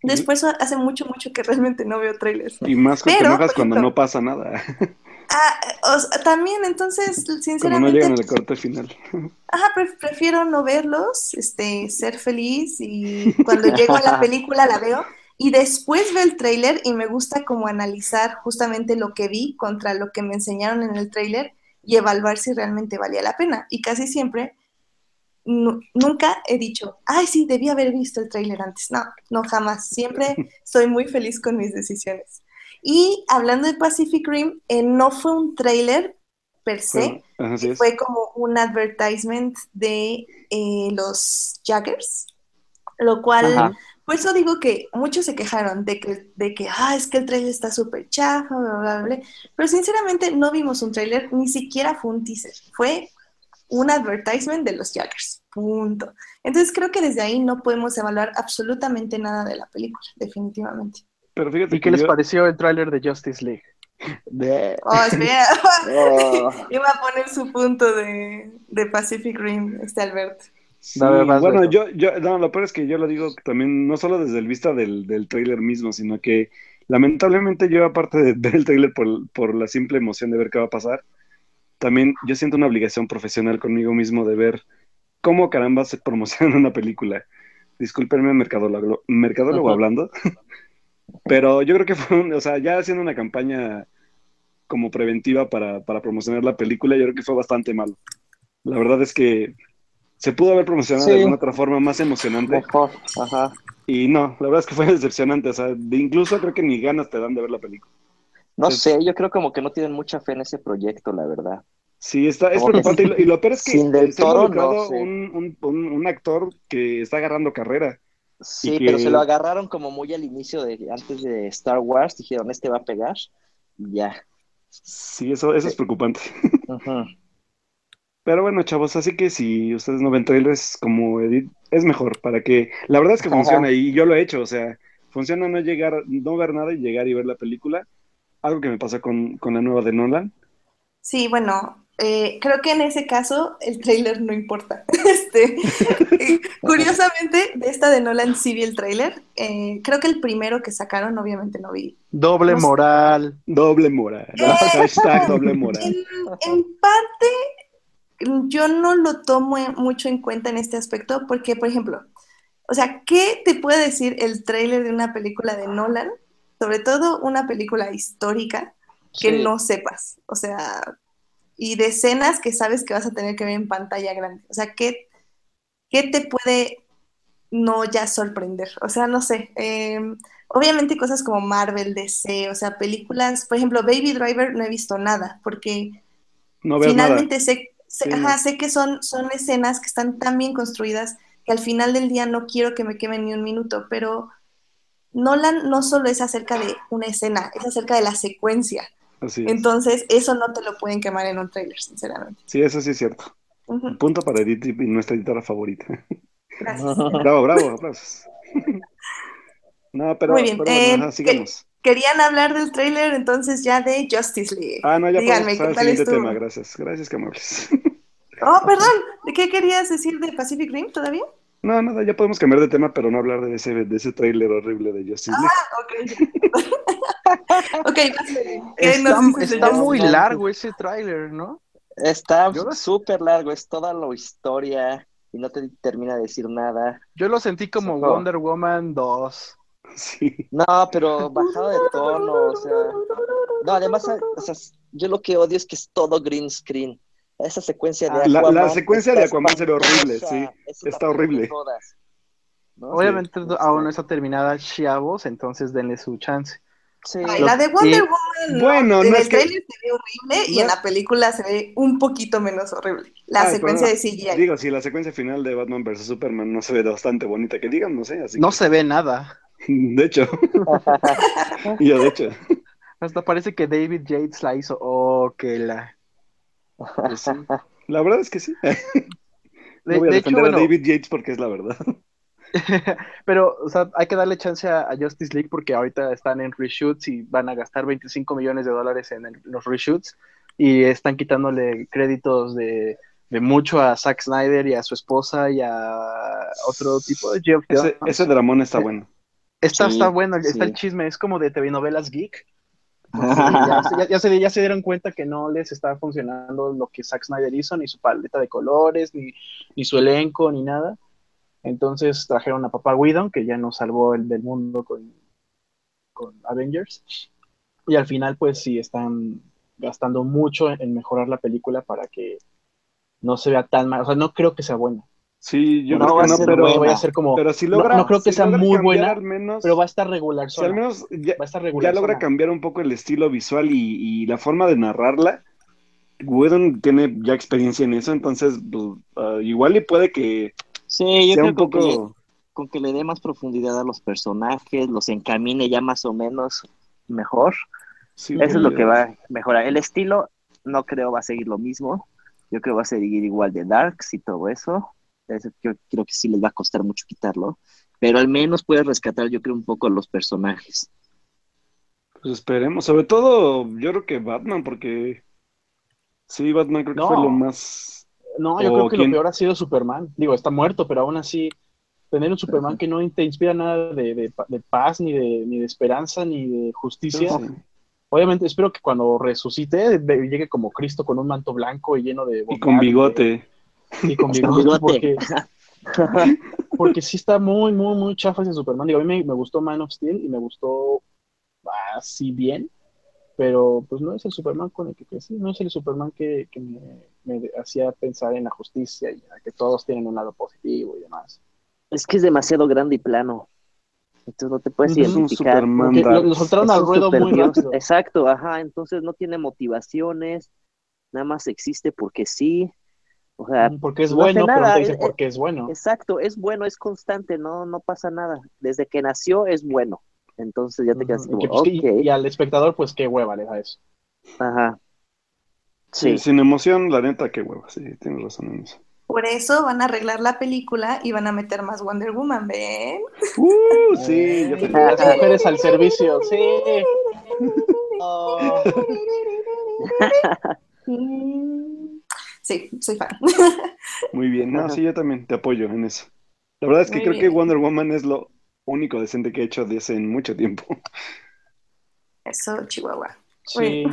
Después hace mucho, mucho que realmente no veo trailers. Y más que te enojas cuando no pasa nada, Ah, o sea, también, entonces, cuando no sinceramente, llegan al corte final. Ajá, pre- prefiero no verlos, este, ser feliz y cuando llego a la película la veo y después veo el tráiler y me gusta como analizar justamente lo que vi contra lo que me enseñaron en el tráiler y evaluar si realmente valía la pena. Y casi siempre, nu- nunca he dicho, ay, sí, debí haber visto el tráiler antes. No, no, jamás. Siempre soy muy feliz con mis decisiones. Y hablando de Pacific Rim, eh, no fue un tráiler per se, Bueno, fue como un advertisement de eh, los Jaggers, lo cual, Ajá. Por eso digo que muchos se quejaron de que, de que ah, es que el trailer está súper chafa, bla, bla, bla, pero sinceramente no vimos un trailer, ni siquiera fue un teaser, fue un advertisement de los Jaggers. Punto. Entonces creo que desde ahí no podemos evaluar absolutamente nada de la película, definitivamente. Pero fíjate ¿Y que qué les yo- pareció el tráiler de Justice League? De- Oh, espera. Oh. Iba a poner su punto de, de Pacific Rim, este Alberto. Sí, bueno, yo, yo, no, lo peor es que yo lo digo también, no solo desde el vista del, del tráiler mismo, sino que lamentablemente yo, aparte de ver el tráiler por, por la simple emoción de ver qué va a pasar, también yo siento una obligación profesional conmigo mismo de ver cómo caramba se promociona una película. Discúlpenme, mercadólogo, mercadólogo Ajá. hablando, pero yo creo que fue, un- o sea, ya haciendo una campaña como preventiva para, para promocionar la película, yo creo que fue bastante malo. La verdad es que se pudo haber promocionado Sí. de alguna otra forma más emocionante. Mejor, ajá. Y no, la verdad es que fue decepcionante. O sea, de- incluso creo que ni ganas te dan de ver la película. No sé, yo creo como que no tienen mucha fe en ese proyecto, la verdad. Sí, está, es preocupante. Y lo, y lo peor es que sin Del Toro, no un, un, un, un actor que está agarrando carrera. Sí, pero se lo agarraron como muy al inicio de antes de Star Wars, dijeron, este va a pegar. y Ya. Sí, eso, eso es preocupante. Ujú. Pero bueno, chavos, así que si ustedes no ven trailers como Edith, es mejor para que... La verdad es que funciona y yo lo he hecho. O sea, funciona no llegar, no ver nada y llegar y ver la película. Algo que me pasa con, con la nueva de Nolan. Sí, bueno, eh, creo que en ese caso el tráiler no importa. Este, eh, curiosamente, de esta de Nolan sí vi el tráiler. Eh, creo que el primero que sacaron, obviamente no vi. Doble No sé. moral. Doble moral. Eh, Hashtag doble moral. En, en parte, yo no lo tomo mucho en cuenta en este aspecto porque, por ejemplo, o sea, ¿qué te puede decir el tráiler de una película de Nolan? Sobre todo una película histórica que Sí. no sepas. O sea, y de escenas que sabes que vas a tener que ver en pantalla grande. O sea, ¿qué, qué te puede no ya sorprender? O sea, no sé. eh, obviamente cosas como Marvel, DC, o sea, películas, por ejemplo, Baby Driver no he visto nada, porque No veo nada. finalmente sé, Sí, ajá, no. sé que son, son escenas que están tan bien construidas que al final del día no quiero que me quemen ni un minuto, pero Nolan no solo es acerca de una escena, es acerca de la secuencia. Así es. Entonces, eso no te lo pueden quemar en un trailer, sinceramente. Sí, eso sí es cierto. Punto para Edith y nuestra editora favorita. Gracias. Bravo, bravo, aplausos. No, pero, Muy bien, pero eh, sigamos. Querían hablar del trailer entonces ya de Justice League. Ah, no, ya Díganme, ¿qué al tal estuvo? tema, gracias. Gracias, que amables. Oh, perdón, ¿de qué querías decir de Pacific Rim todavía? No, nada, ya podemos cambiar de tema, pero no hablar de ese, de ese tráiler horrible de Justice League. Ah, ok. ok, vas, Fede. ¿Qué Está, muy largo ese tráiler, ¿no? Está súper largo, es toda la historia y no te termina de decir nada. Yo lo sentí como. Wonder Woman 2. Sí. No, pero bajado de tono, o sea. No, además, o sea, yo lo que odio es que es todo green screen. Esa secuencia de Ah, la- Aquaman. la secuencia de Aquaman se ve horrible, sí, está horrible. todas. ¿No? Obviamente Sí. aún no está terminada Chavos, entonces denle su chance. Sí. Ay, la de Wonder Y- Woman, no, Bueno, en no el es que- trailer se ve horrible y en la película se ve un poquito menos horrible. La Ay, secuencia de CGI. Digo, si la secuencia final de Batman vs Superman no se ve bastante bonita, que digan, no sé, así No que- se ve nada. De hecho. Yo, de hecho. Hasta parece que David Yates la hizo. Oh, que la. Pues sí. La verdad es que sí. De, No voy a de hecho, defender bueno, a David Yates porque es la verdad. pero o sea, hay que darle chance a, a Justice League porque ahorita están en reshoots y van a gastar 25 millones de dólares en el- los reshoots y están quitándole créditos de, de mucho a Zack Snyder y a su esposa y a otro tipo de Jeff Ese, ese dramón está bueno. Está, Sí, está bueno, está sí. el chisme, es como de telenovelas geek. ya, se- ya- ya se, ya se dieron cuenta que no les está funcionando lo que Zack Snyder hizo, ni su paleta de colores, ni, ni su elenco, ni nada. Entonces trajeron a Papá Whedon, que ya nos salvó el del mundo con, con Avengers. Y al final, pues sí, están gastando mucho en mejorar la película para que no se vea tan mal. O sea, no creo que sea buena. Sí, yo No creo va que no, pero, buena. a ser como. pero si no- logra. no creo que si sea muy buena, al menos, pero va a estar regular. si al menos ya, va a estar ya regular. logra cambiar un poco el estilo visual y, y la forma de narrarla. Whedon tiene ya experiencia en eso, entonces pues, ah, igual y puede que Sí, yo sea creo un que con que le- poco. con que le dé más profundidad a los personajes, los encamine ya más o menos mejor. sí, Eso es lo que va a mejorar. El estilo no creo va a seguir lo mismo, Yo creo que va a seguir igual de Darks y todo eso. Yo creo que sí les va a costar mucho quitarlo. Pero al menos puede rescatar, yo creo, un poco a los personajes. Pues esperemos. Sobre todo, yo creo que Batman, porque sí, Batman creo que fue lo más. No, yo creo que lo peor ha sido Superman. Digo, está muerto, pero aún así, tener un Superman que no te inspira nada de, paz, ni de, ni de esperanza, ni de justicia. Obviamente, espero que cuando resucite llegue como Cristo con un manto blanco y lleno de... Y con bigote. Y con bigote, porque, porque sí está muy, muy, muy chafa ese Superman. Digo, a mí me, gustó Man of Steel y me gustó así bien, pero pues no es el Superman con el que crecí, no es el Superman que, me, hacía pensar en la justicia y que todos tienen un lado positivo y demás. Es que es demasiado grande y plano. Entonces no te puedes identificar. lo, soltaron al ruedo muy rápido. Exacto, ajá. Entonces no tiene motivaciones, nada más existe porque sí. O sea, mm, porque es bueno, pero no te dice porque es bueno. Exacto, es bueno, es constante, no, no pasa nada. Desde que nació es bueno. Entonces ya te quedas como, pues, y, al espectador, pues qué hueva le da eso. Ajá. Sí. Sin emoción, la neta, qué hueva, sí, tienes razón en eso. Por eso van a arreglar la película y van a meter más Wonder Woman, ¿ven? Uh, sí, yo Las mujeres al servicio, sí. Sí, soy fan. Muy bien, no, sí, yo también te apoyo en eso. La verdad es que creo que Wonder Woman es lo único decente que he hecho desde hace mucho tiempo. Eso, Chihuahua. Sí.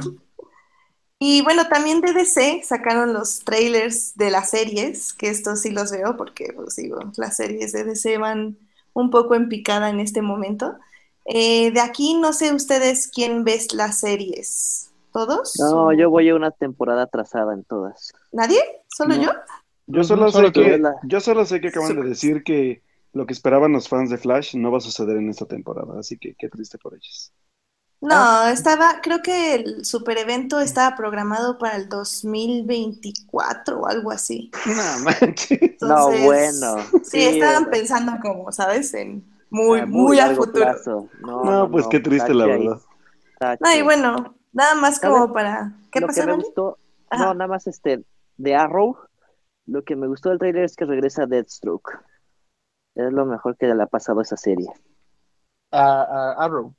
Y bueno, también de DC sacaron los trailers de las series, que estos sí los veo porque, pues digo, las series de DC van un poco en picada en este momento. Eh, de aquí no sé ustedes quién ves las series. ¿Todos? No, yo voy a una temporada atrasada en todas. ¿Nadie? ¿Solo yo? Yo solo, sé que, yo solo sé que acaban de decir que lo que esperaban los fans de Flash no va a suceder en esta temporada, así que qué triste por ellos. No, ah. estaba, creo que el super evento estaba programado para el 2024 o algo así. No manches. no, bueno. Sí, estaban pensando como, ¿sabes? En muy, ah, muy, a futuro. No, pues qué triste la verdad. No, y bueno, nada más como para. ¿Qué lo pasó? Que me gustó, no, nada más este, de Arrow, lo que me gustó del trailer es que regresa Deathstroke. Es lo mejor que le ha pasado a esa serie. A Arrow.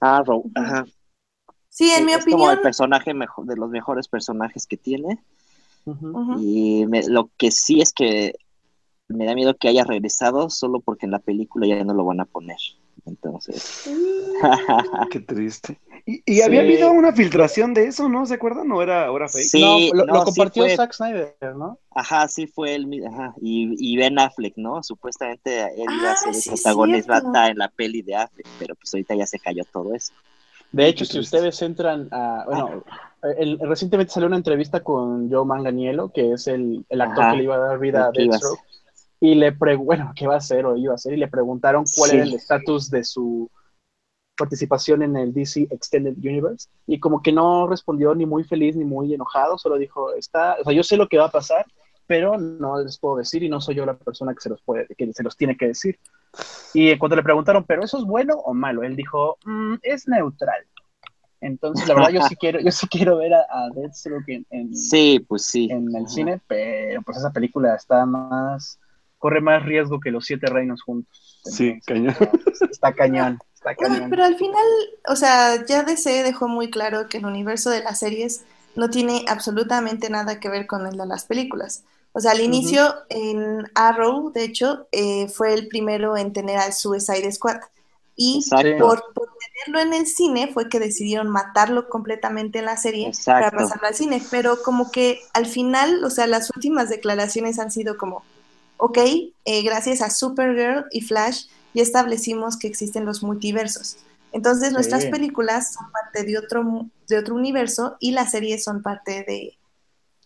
Arrow, ajá. Sí, en mi opinión. Como el personaje mejor, de los mejores personajes que tiene. Y lo que sí es que me da miedo que haya regresado solo porque en la película ya no lo van a poner. Entonces. Qué triste. Y, había habido una filtración de eso, ¿no? ¿Se acuerdan? ¿No era, ahora fake? Sí, no, lo, compartió Zack Snyder, ¿no? Ajá, sí fue él, ajá. Y, y Ben Affleck, ¿no? Supuestamente él iba a ah, ser el protagonista en la peli de Affleck, pero pues ahorita ya se cayó todo eso. De hecho, si ustedes entran a, bueno, recientemente salió una entrevista con Joe Manganiello, que es el, el actor que le iba a dar vida a Deathstroke, y le preguntaron, bueno, ¿qué va a hacer o iba a hacer? Y le preguntaron cuál era el estatus de su participación en el DC Extended Universe y como que no respondió ni muy feliz ni muy enojado, solo dijo, está, o sea, yo sé lo que va a pasar, pero no les puedo decir y no soy yo la persona que se los puede, que se los tiene que decir. Y cuando le preguntaron, ¿pero eso es bueno o malo? Él dijo, mm, es neutral. Entonces, la verdad, yo sí quiero, yo sí quiero ver a, a Deathstroke en, sí, pues sí. en el cine, pero pues esa película está más, corre más riesgo que los siete reinos juntos. sí, cañón. Está cañón pero al final, o sea, ya DC dejó muy claro que el universo de las series no tiene absolutamente nada que ver con el de las películas. O sea, al inicio en Arrow, de hecho, eh, fue el primero en tener al Suicide Squad. Y por, tenerlo en el cine fue que decidieron matarlo completamente en la serie para pasarlo al cine. Pero como que al final, o sea, las últimas declaraciones han sido como, ok, eh, gracias a Supergirl y Flash y establecimos que existen los multiversos. Entonces nuestras películas son parte de otro, de otro universo y las series son parte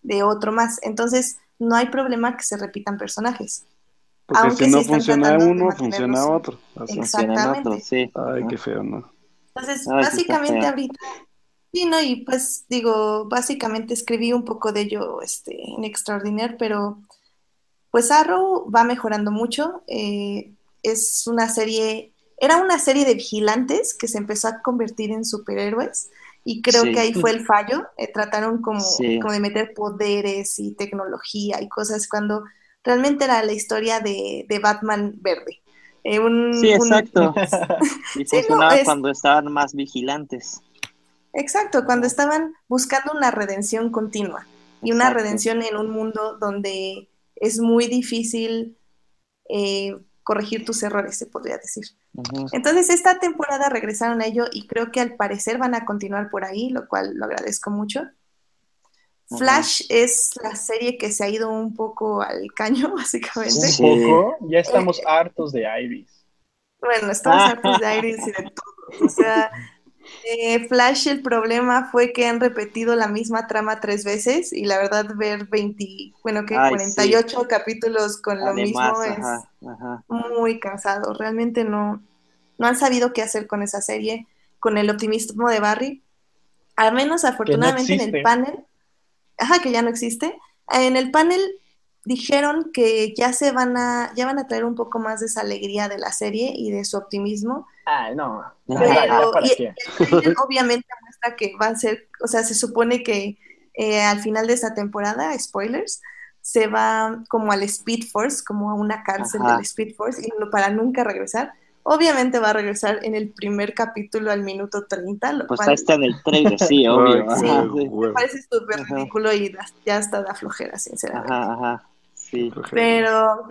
de, otro más. Entonces no hay problema que se repitan personajes. Porque si no funciona uno, funciona otro. Exactamente. sí. Ay, qué feo, ¿no? Entonces, básicamente ahorita, sí, no, y pues digo, básicamente escribí un poco de ello este, en Extraordinaire, pero pues Arrow va mejorando mucho. Eh, es una serie, era una serie de vigilantes que se empezó a convertir en superhéroes y creo Sí. que ahí fue el fallo. eh, trataron como, Sí. como de meter poderes y tecnología y cosas cuando realmente era la historia de, de Batman verde. Eh, un- Sí, un- exacto. Y Sí, no, funcionaba es- cuando estaban más vigilantes. Exacto, cuando estaban buscando una redención continua y una redención en un mundo donde es muy difícil eh, corregir tus errores, se podría decir. Entonces, esta temporada regresaron a ello y creo que al parecer van a continuar por ahí, lo cual lo agradezco mucho. Flash es la serie que se ha ido un poco al caño, básicamente. Un Sí. poco, ya estamos hartos de Iris. Bueno, estamos hartos de Iris y de todo. O sea, eh, Flash, el problema fue que han repetido la misma trama tres veces y la verdad ver 20, bueno, que Ay, 48 capítulos con lo Además, mismo es ajá, ajá. muy cansado. Realmente no, no han sabido qué hacer con esa serie, con el optimismo de Barry. Al menos afortunadamente en el panel, ajá, que ya no existe. En el panel dijeron que ya se van a, ya van a traer un poco más de esa alegría de la serie y de su optimismo. Ay, no. Obviamente muestra que va a ser, o sea, se supone que eh, al final de esta temporada, spoilers, se va como al Speed Force, como a una cárcel Ajá. del Speed Force, y no- para nunca regresar. Obviamente va a regresar en el primer capítulo al minuto 30, lo Pues cual ahí está en el trailer, sí, obvio. Sí. Ajá, huevo, sí. huevo. me parece súper ridículo y ya hasta da flojera, sinceramente. Ajá, ajá. Sí. Pero,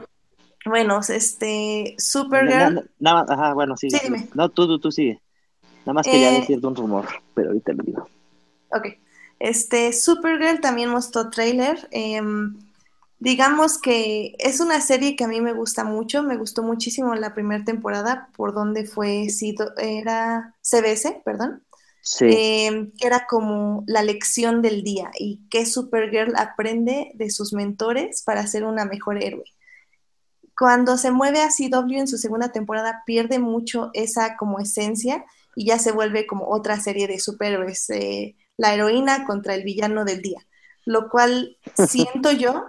bueno, este, Na- Supergirl, na- Nada más, ajá, bueno, sí. Sí, dime. No, tú, tú, tú sigue. Nada más quería Eh, decirte un rumor, pero ahorita lo digo. Ok. Este, Supergirl también mostró trailer. Em, digamos que es una serie que a mí me gusta mucho. Me gustó muchísimo la primera temporada por donde fue, sido, era CBS, perdón. Sí. Que era como la lección del día y que Supergirl aprende de sus mentores para ser una mejor héroe. Cuando se mueve a CW en su segunda temporada pierde mucho esa como esencia y ya se vuelve como otra serie de superhéroes, eh, la heroína contra el villano del día, lo cual siento yo,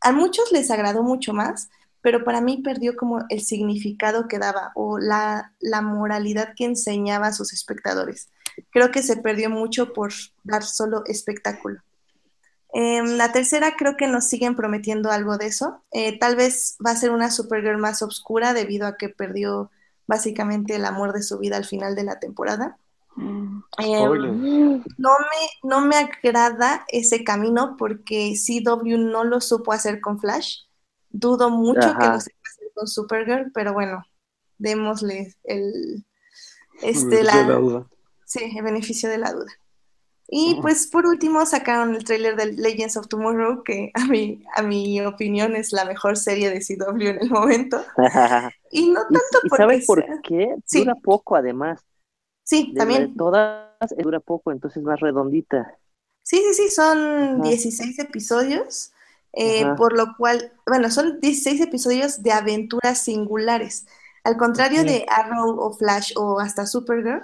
a muchos les agradó mucho más, pero para mí perdió como el significado que daba o la, la moralidad que enseñaba a sus espectadores. Creo que se perdió mucho por dar solo espectáculo. En la tercera creo que nos siguen prometiendo algo de eso. Eh, tal vez va a ser una Supergirl más oscura debido a que perdió básicamente el amor de su vida al final de la temporada. Em, Spoiler. no me, no me agrada ese camino porque CW no lo supo hacer con Flash. Dudo mucho que lo sepa hacer con Supergirl, pero bueno, démosle el, este, la, la. Sí, el beneficio de la duda. Y pues por último sacaron el tráiler de Legends of Tomorrow, que a mi, a mi opinión es la mejor serie de CW en el momento. Y no ¿Y, tanto y porque sabes por qué? Sí. Dura poco, además. Sí, De, también. de todas, eh, dura poco, entonces más redondita. Sí, sí, sí, son Ajá. 16 episodios, eh, por lo cual, bueno, son 16 episodios de aventuras singulares. Al contrario de Arrow o Flash o hasta Supergirl,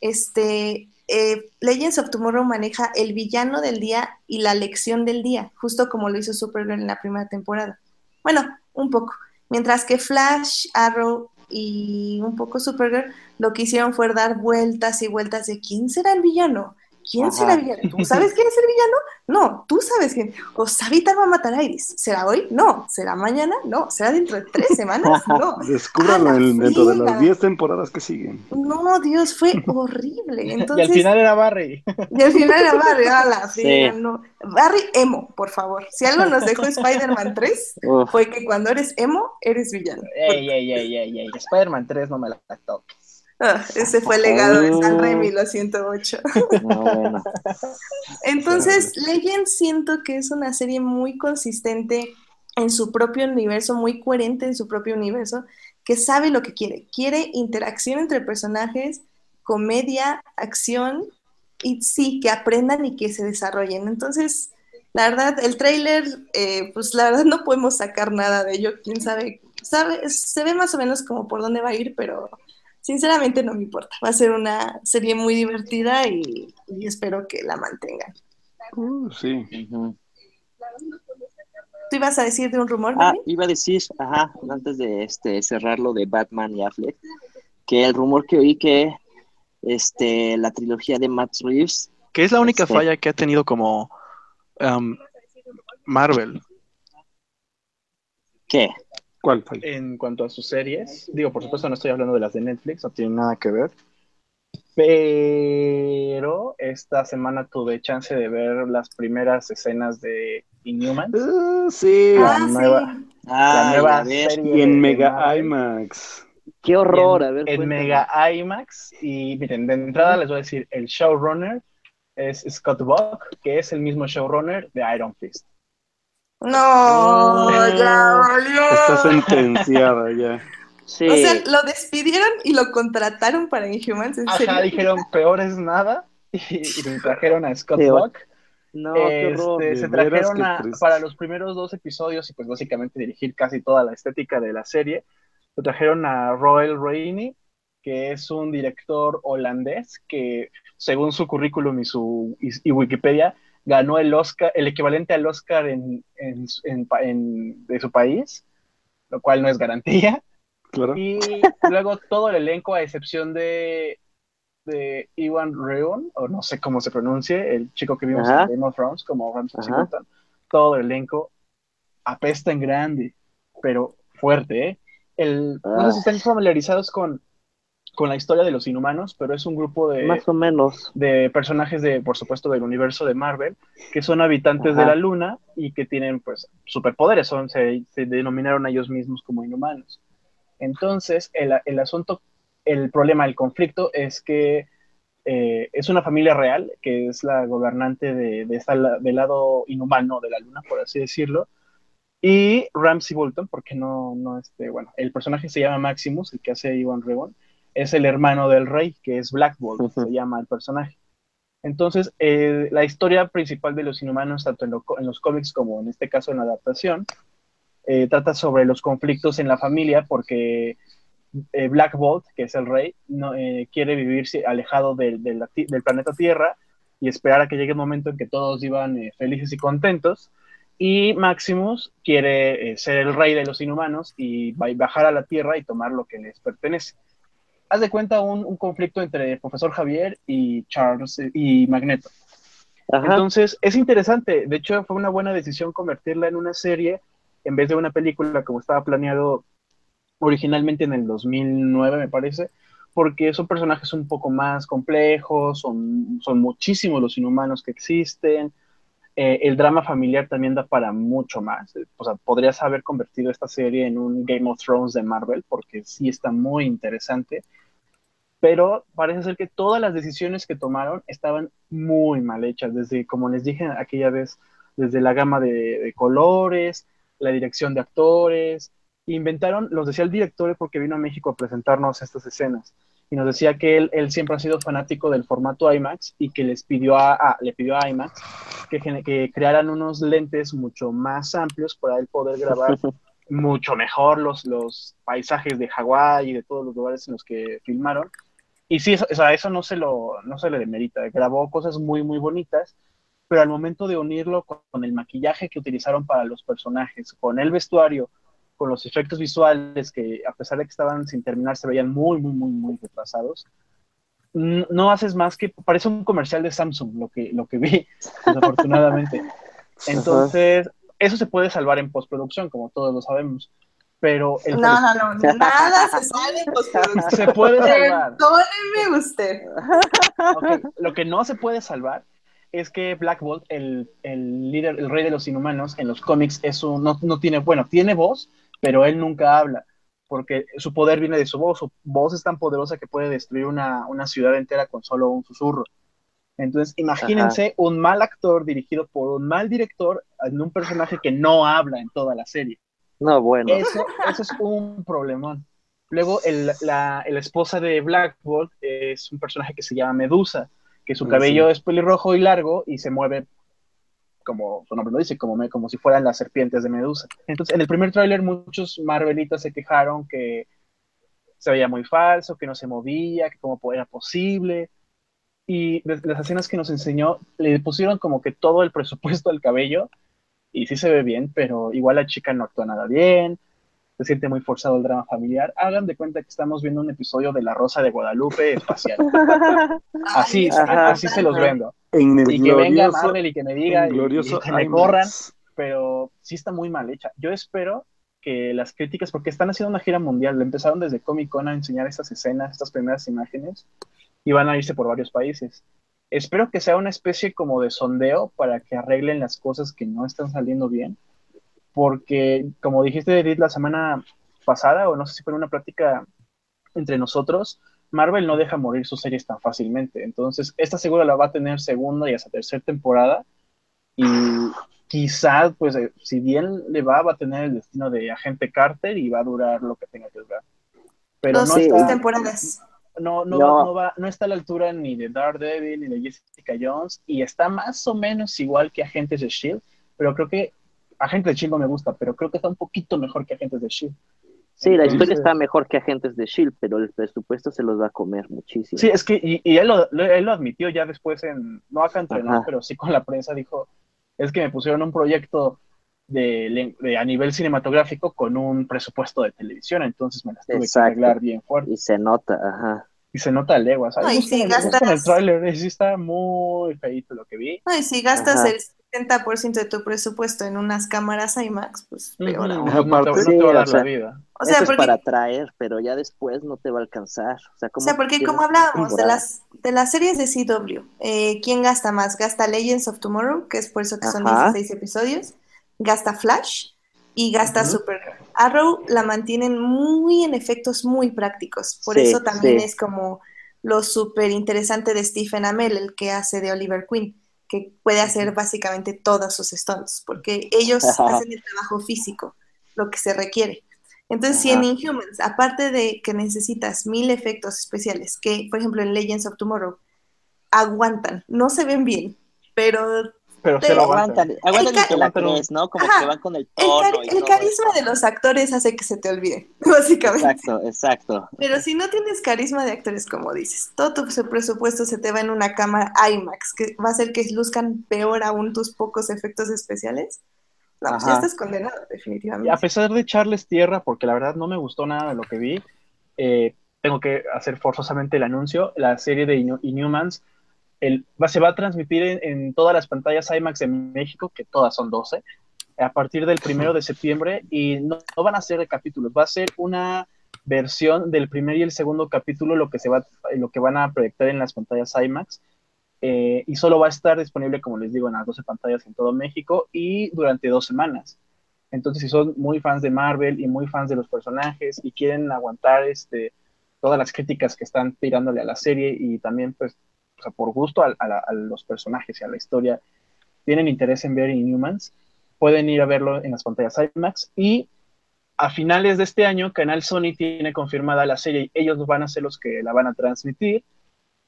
este, eh, Legends of Tomorrow maneja el villano del día y la lección del día, justo como lo hizo Supergirl en la primera temporada. Bueno, un poco. Mientras que Flash, Arrow y un poco Supergirl lo que hicieron fue dar vueltas y vueltas de quién será el villano. ¿Quién Ajá. será el villano? ¿Tú sabes quién es el villano? No, tú sabes quién. ¿O Savitar va a matar a Iris? ¿Será hoy? No. ¿Será mañana? No. ¿Será dentro de tres semanas? No. Descúbranlo ¡A la en- dentro de las 10 temporadas que siguen. No, Dios, fue horrible. Y Entonces, al final era Barry. y al final era Barry, a la Sí. friega, no. Barry emo, por favor. Si algo nos dejó Spider-Man 3, Uf, fue que cuando eres emo, eres villano. Ey, ey, ey, ey, ey. Spider-Man 3 no me la toques. Ah, ese fue el legado de San. Raimi, lo siento mucho. no, bueno. Entonces, Legends siento que es una serie muy consistente en su propio universo, muy coherente en su propio universo, que sabe lo que quiere. Quiere interacción entre personajes, comedia, acción y sí, que aprendan y que se desarrollen. Entonces, la verdad, el tráiler, eh, pues la verdad no podemos sacar nada de ello. Quién sabe, sabe, se ve más o menos como por dónde va a ir, pero sinceramente no me importa. Va a ser una serie muy divertida y, y espero que la mantengan. Uh, sí. ¿Tú ibas a decir de un rumor, Ah, iba a decir, ajá, antes de este cerrar lo de Batman y Affleck, que el rumor que oí que este, la trilogía de Matt Reeves. Que es la única Este. falla que ha tenido como um, Marvel ¿Qué? ¿Cuál fue? en cuanto a sus series. Digo, por supuesto, no estoy hablando de las de Netflix, no tiene nada que ver. Pero esta semana tuve chance de ver las primeras escenas de Inhumans. Ah, sí, Ah, la sí. nueva, la Ay, nueva serie y en Mega Marvel. IMAX. Qué horror, en, a ver. en cuéntame. Mega IMAX. Y miren, de entrada les voy a decir, el showrunner es Scott Buck, que es el mismo showrunner de Iron Fist. No, ya valió. Está sentenciada ya. Sí. O sea, lo despidieron y lo contrataron para Inhumans, ¿en serio? Ajá, dijeron, peor es nada. Y, y trajeron a Scott Qué Buck. no, qué Este, horror. de se trajeron qué a- para los primeros dos episodios y pues básicamente dirigir casi toda la estética de la serie. Se trajeron a Roel Reine, que es un director holandés que según su currículum y su y, y Wikipedia ganó el Oscar, el equivalente al Oscar en, en- en pa- en- de su país, lo cual no es garantía. Claro. Y luego todo el elenco, a excepción de, de Iwan Reon, o no sé cómo se pronuncie, el chico que vimos Ajá. en Game of Thrones, como Ramsay. Singleton, todo el elenco apesta en grande, pero fuerte, ¿eh? El, no sé Ah. si están familiarizados con, con la historia de los inhumanos, pero es un grupo de, Más o menos. de personajes de, por supuesto, del universo de Marvel, que son habitantes Ajá. de la luna y que tienen, pues, superpoderes, son, se, se denominaron a ellos mismos como inhumanos. Entonces, el, el asunto, el problema, el conflicto es que eh, es una familia real, que es la gobernante de, de esta, del lado inhumano de la luna, por así decirlo, y Ramsey Bolton, porque no, no, este, bueno, el personaje se llama Maximus, el que hace Ivan Regon, es el hermano del rey, que es Black Bolt, se llama el personaje. Entonces, eh, la historia principal de los inhumanos, tanto en, lo- en los cómics como en este caso en la adaptación, eh, trata sobre los conflictos en la familia, porque eh, Black Bolt, que es el rey, no, eh, quiere vivir alejado del, planeta Tierra y esperar a que llegue el momento en que todos vivan eh, felices y contentos. Y Maximus quiere ser el rey de los inhumanos y bajar a la Tierra y tomar lo que les pertenece. Haz de cuenta un, un conflicto entre el profesor Javier y Charles eh, y Magneto. Ajá. Entonces, es interesante. De hecho, fue una buena decisión convertirla en una serie en vez de una película como estaba planeado originalmente en el 2009, me parece, porque son personajes un poco más complejos, son, son muchísimos los inhumanos que existen. Eh, el drama familiar también da para mucho más. O sea, podrías haber convertido esta serie en un Game of Thrones de Marvel, porque sí está muy interesante. Pero parece ser que todas las decisiones que tomaron estaban muy mal hechas, desde, como les dije aquella vez, desde la gama de, de colores, la dirección de actores. Inventaron, los decía el director porque vino a México a presentarnos estas escenas y nos decía que él, él siempre ha sido fanático del formato IMAX y que les pidió a, a- le pidió a IMAX que, que crearan unos lentes mucho más amplios para él poder grabar mucho mejor los, los paisajes de Hawái y de todos los lugares en los que filmaron. Y sí, eso, o sea, eso no, se lo, no se le demerita. Grabó cosas muy, muy bonitas, pero al momento de unirlo con, con el maquillaje que utilizaron para los personajes, con el vestuario, con los efectos visuales que a pesar de que estaban sin terminar se veían muy, muy, muy, muy retrasados, no haces más que, parece un comercial de Samsung lo que, lo que vi, desafortunadamente. Entonces, eso se puede salvar en postproducción, como todos lo sabemos, pero el No, no, no, nada se sale se puede salvar. Perdóneme usted. Lo que no se puede salvar es que Black Bolt, el, el líder, el rey de los inhumanos en los cómics, es un, no, no tiene, bueno, tiene voz, pero él nunca habla, porque su poder viene de su voz. Su voz es tan poderosa que puede destruir una, una ciudad entera con solo un susurro. Entonces, imagínense un mal actor dirigido por un mal director en un personaje que no habla en toda la serie. No, bueno. Eso, eso es un problemón. Luego, el- la, la esposa de Black Bolt es un personaje que se llama Medusa, que su cabello es pelirrojo y largo y se mueve como su nombre lo dice, como, me- como si fueran las serpientes de Medusa. Entonces, en el primer tráiler muchos Marvelitas se quejaron que se veía muy falso, que no se movía, que cómo era posible. Y de- las escenas que nos enseñó, le pusieron como que todo el presupuesto al cabello y sí se ve bien, pero igual la chica no actúa nada bien. se siente muy forzado el drama familiar, hagan de cuenta que estamos viendo un episodio de La Rosa de Guadalupe espacial. así, así se los vendo. y que venga Marvel y que me diga y, que me corran, pero sí está muy mal hecha. Yo espero que las críticas, porque están haciendo una gira mundial, empezaron desde Comic Con a enseñar estas escenas, estas primeras imágenes, y van a irse por varios países. Espero que sea una especie como de sondeo para que arreglen las cosas que no están saliendo bien, porque como dijiste, Edith, la semana pasada, o no sé si fue una plática entre nosotros, Marvel no deja morir sus series tan fácilmente. Entonces, esta seguro la va a tener segunda y hasta tercera temporada. Y quizás, pues, eh, si bien le va, va a tener el destino de agente Carter y va a durar lo que tenga que durar. Pero no está, temporadas. No, no, no. Va, no está a la altura ni de Daredevil ni de Jessica Jones y está más o menos igual que Agentes de Shield, pero creo que Agentes de Shield no me gusta, pero creo que está un poquito mejor que Agentes de Shield. Sí, la historia está mejor que Agentes de Shield, pero el presupuesto se los va a comer muchísimo. Sí, es que, y, él, lo, él, lo, admitió ya después en, no acá entrenó, pero sí con la prensa, dijo, es que me pusieron un proyecto de, a nivel cinematográfico con un presupuesto de televisión, entonces me las tuve que arreglar bien fuerte. Y se nota, ajá. Y se nota a leguas. ¿sabes? y si gastas... el tráiler, sí está muy feito lo que vi. No, y si gastas el 70% de tu presupuesto en unas cámaras IMAX, pues peor aún. No, te, va a dar la vida. O sea, es para atraer, pero ya después no te va a alcanzar. O sea, o sea porque como hablábamos de las, de las series de CW, eh, ¿quién gasta más? Gasta Legends of Tomorrow, que es por eso que son 16 episodios, gasta Flash y gasta Super Arrow la mantienen muy en efectos muy prácticos. Por eso también es como lo súper interesante de Stephen Amell, el que hace de Oliver Queen, que puede hacer básicamente todos sus stunts, porque ellos hacen el trabajo físico, lo que se requiere. Entonces, si en Inhumans, aparte de que necesitas mil efectos especiales, que por ejemplo en Legends of Tomorrow aguantan, no se ven bien, pero pero se lo aguantan. Aguantan y te la crees, ¿no? Como que van con el tono. El, carisma de los actores hace que se te olvide, básicamente. Exacto, exacto. Pero si no tienes carisma de actores, como dices, todo tu presupuesto se te va en una cámara IMAX, que va a hacer que luzcan peor aún tus pocos efectos especiales. No, pues ya estás condenado, definitivamente. a pesar de echarles tierra, porque la verdad no me gustó nada de lo que vi, eh, tengo que hacer forzosamente el anuncio. La serie de Inhumans el, se va a transmitir en, todas las pantallas IMAX de México, que todas son 12, a partir del primero de septiembre y no, van a ser capítulos, va a ser una versión del primer y el segundo capítulo lo que se va lo que van a proyectar en las pantallas IMAX eh, y solo va a estar disponible como les digo en las 12 pantallas en todo México y durante dos semanas. Entonces si son muy fans de Marvel y muy fans de los personajes y quieren aguantar este todas las críticas que están tirándole a la serie y también pues o sea, por gusto a, los personajes y a la historia, tienen interés en ver Inhumans, pueden ir a verlo en las pantallas IMAX y a finales de este año Canal Sony tiene confirmada la serie y ellos van a ser los que la van a transmitir.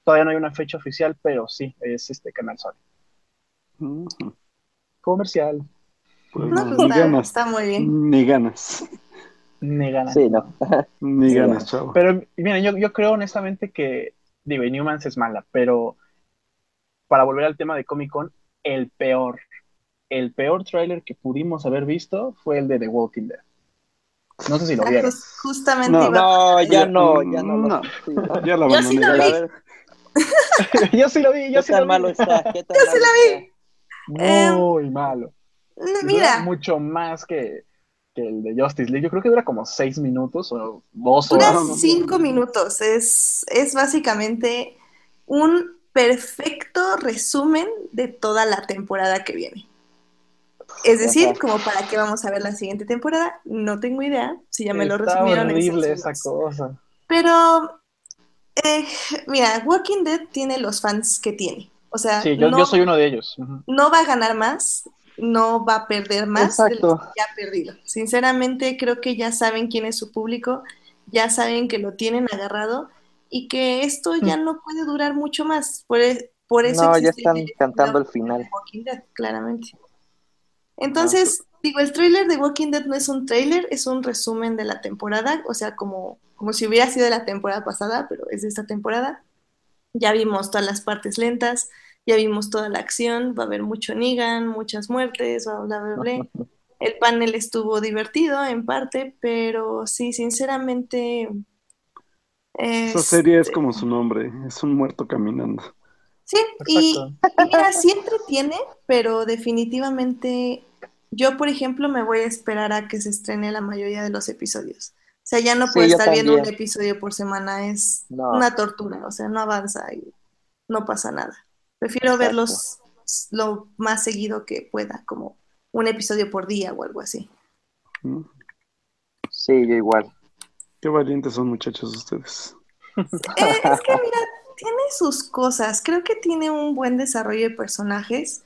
Todavía no hay una fecha oficial, pero sí, es este Canal Sony. Comercial. Pues no, pues está, está, muy bien. Ni ganas. Ni ganas. Sí, no. Ni ganas, chavo. Pero mira, yo, yo creo honestamente que digo, Newmans es mala, pero para volver al tema de Comic Con, el peor, el peor tráiler que pudimos haber visto fue el de The Walking Dead. No sé si lo vieron. justamente. No, no ya no, ya no. no. Ya lo yo sí lo vi. yo sí lo vi, yo sí lo malo vi. Está? yo sí lo vi. Muy em, malo. Mira. Mucho más que, que el de Justice League. Yo creo que dura como seis minutos o dos horas. Dura cinco minutos. Es, es básicamente un perfecto resumen de toda la temporada que viene. Es decir, como para qué vamos a ver la siguiente temporada, no tengo idea. Si ya me lo resumieron. horrible esa cosa. Pero, eh, mira, Walking Dead tiene los fans que tiene. O sea, sí, yo, yo soy uno de ellos. No va a ganar más, no va a perder más de lo que ya ha perdido. Sinceramente, creo que ya saben quién es su público, ya saben que lo tienen agarrado y que esto ya mm. no puede durar mucho más. Por, e, por eso. No, ya están cantando el final. Walking Dead, claramente. Entonces, digo, el trailer de Walking Dead no es un trailer, es un resumen de la temporada, o sea, como, como si hubiera sido de la temporada pasada, pero es de esta temporada. Ya vimos todas las partes lentas, ya vimos toda la acción, va a haber mucho Negan, muchas muertes, bla, bla, bla, bla. El panel estuvo divertido en parte, pero sí, sinceramente... Esa serie es como su nombre, es un muerto caminando. Sí, y, y mira, sí entretiene, pero definitivamente yo, por ejemplo, me voy a esperar a que se estrene la mayoría de los episodios. O sea, ya no puedo estar viendo un episodio por semana, es No. una tortura, o sea, no avanza y no pasa nada. Prefiero Exacto. verlos lo más seguido que pueda, como un episodio por día o algo así. ¿no? Sí, yo igual. Qué valientes son muchachos ustedes. Eh, es que mira, tiene sus cosas. Creo que tiene un buen desarrollo de personajes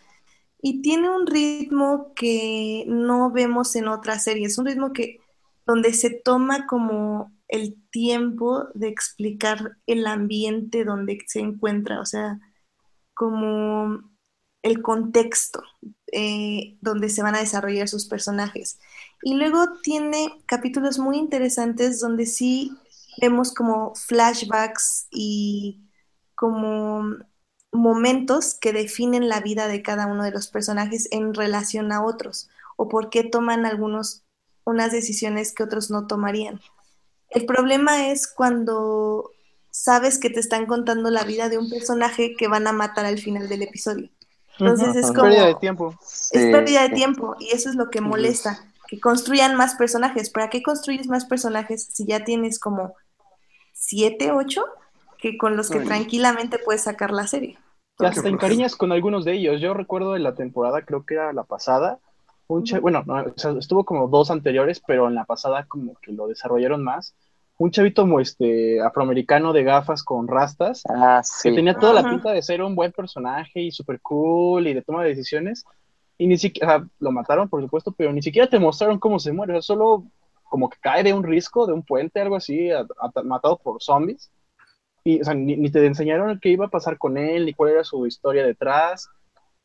y tiene un ritmo que no vemos en otras series. Un ritmo que donde se toma como el tiempo de explicar el ambiente donde se encuentra, o sea, como el contexto eh, donde se van a desarrollar sus personajes. Y luego tiene capítulos muy interesantes donde sí vemos como flashbacks y como momentos que definen la vida de cada uno de los personajes en relación a otros o por qué toman algunos unas decisiones que otros no tomarían. El problema es cuando sabes que te están contando la vida de un personaje que van a matar al final del episodio. Entonces Ujú. es Es como Pérdida de tiempo. es Sí, pérdida de tiempo y eso es lo que molesta, que construyan más personajes. ¿Para qué construyes más personajes si ya tienes como siete, ocho, que con los que Ay. tranquilamente puedes sacar la serie? Y hasta encariñas con algunos de ellos. Yo recuerdo de la temporada, creo que era la pasada, un bueno, no, o sea, estuvo como dos anteriores, pero en la pasada como que lo desarrollaron más. Un chavito como este afroamericano de gafas con rastas, Ah, que sí. tenía toda la pinta de ser un buen personaje y súper cool y de toma de decisiones. Y ni siquiera, o sea, lo mataron, por supuesto, pero ni siquiera te mostraron cómo se muere. O sea, solo como que cae de un risco, de un puente, algo así, a- a- matado por zombies. Y, o sea, ni, ni te enseñaron qué iba a pasar con él, ni cuál era su historia detrás.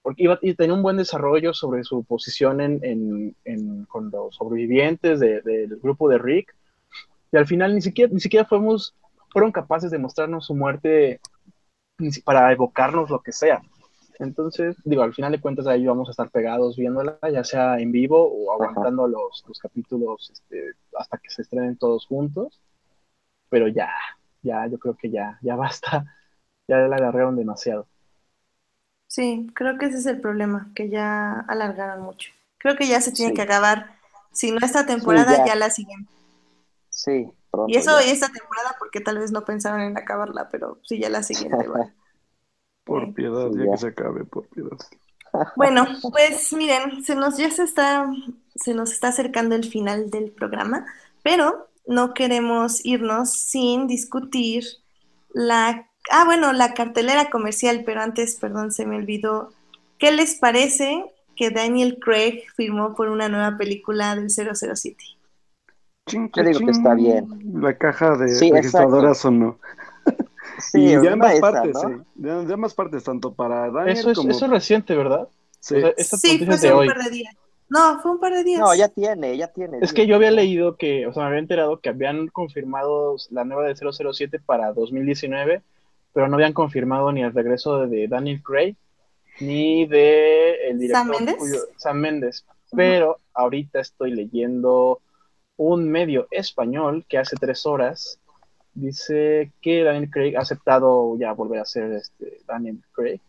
Porque iba, y tenía un buen desarrollo sobre su posición en, en- en- con los sobrevivientes de- del grupo de Rick. Y al final ni siquiera, ni siquiera fuimos, fueron capaces de mostrarnos su muerte ni si- para evocarnos lo que sea. Entonces, digo, al final de cuentas ahí vamos a estar pegados viéndola, ya sea en vivo o aguantando los, los capítulos este, hasta que se estrenen todos juntos. Pero ya, ya, yo creo que ya, ya basta. Ya la alargaron demasiado. Sí, creo que ese es el problema, que ya alargaron mucho. Creo que ya se tiene Sí. que acabar, si no esta temporada, ya. ya la siguiente. Sí, pronto. Y eso ya. esta temporada porque tal vez no pensaron en acabarla, pero sí ya la siguiente va. Por piedad, Sí, ya ya. que se acabe, por piedad. Bueno, pues miren, se nos ya se está, se nos está acercando el final del programa, pero no queremos irnos sin discutir la, ah, bueno, la cartelera comercial, pero antes, perdón, se me olvidó. ¿Qué les parece que Daniel Craig firmó por una nueva película del 007? Chin, Yo digo que está bien. La caja de Sí, registradoras sonó. Sí, y de ambas esa, partes, ¿no? sí. De, de ambas partes, tanto para Daniel Eso es, como... eso es reciente, ¿verdad? sí. O sea, esta Sí, noticia fue de hace un hoy. par de días. No, fue un par de días. No, ya tiene, ya tiene. Es que yo había leído que, o sea, me había enterado que habían confirmado la nueva de 007 para 2019, pero no habían confirmado ni el regreso de, de Daniel Craig ni de el director ¿Sam Mendes? cuyo- Sam Mendes. Pero ahorita estoy leyendo un medio español que hace tres horas dice que Daniel Craig ha aceptado ya volver a ser este Daniel Craig.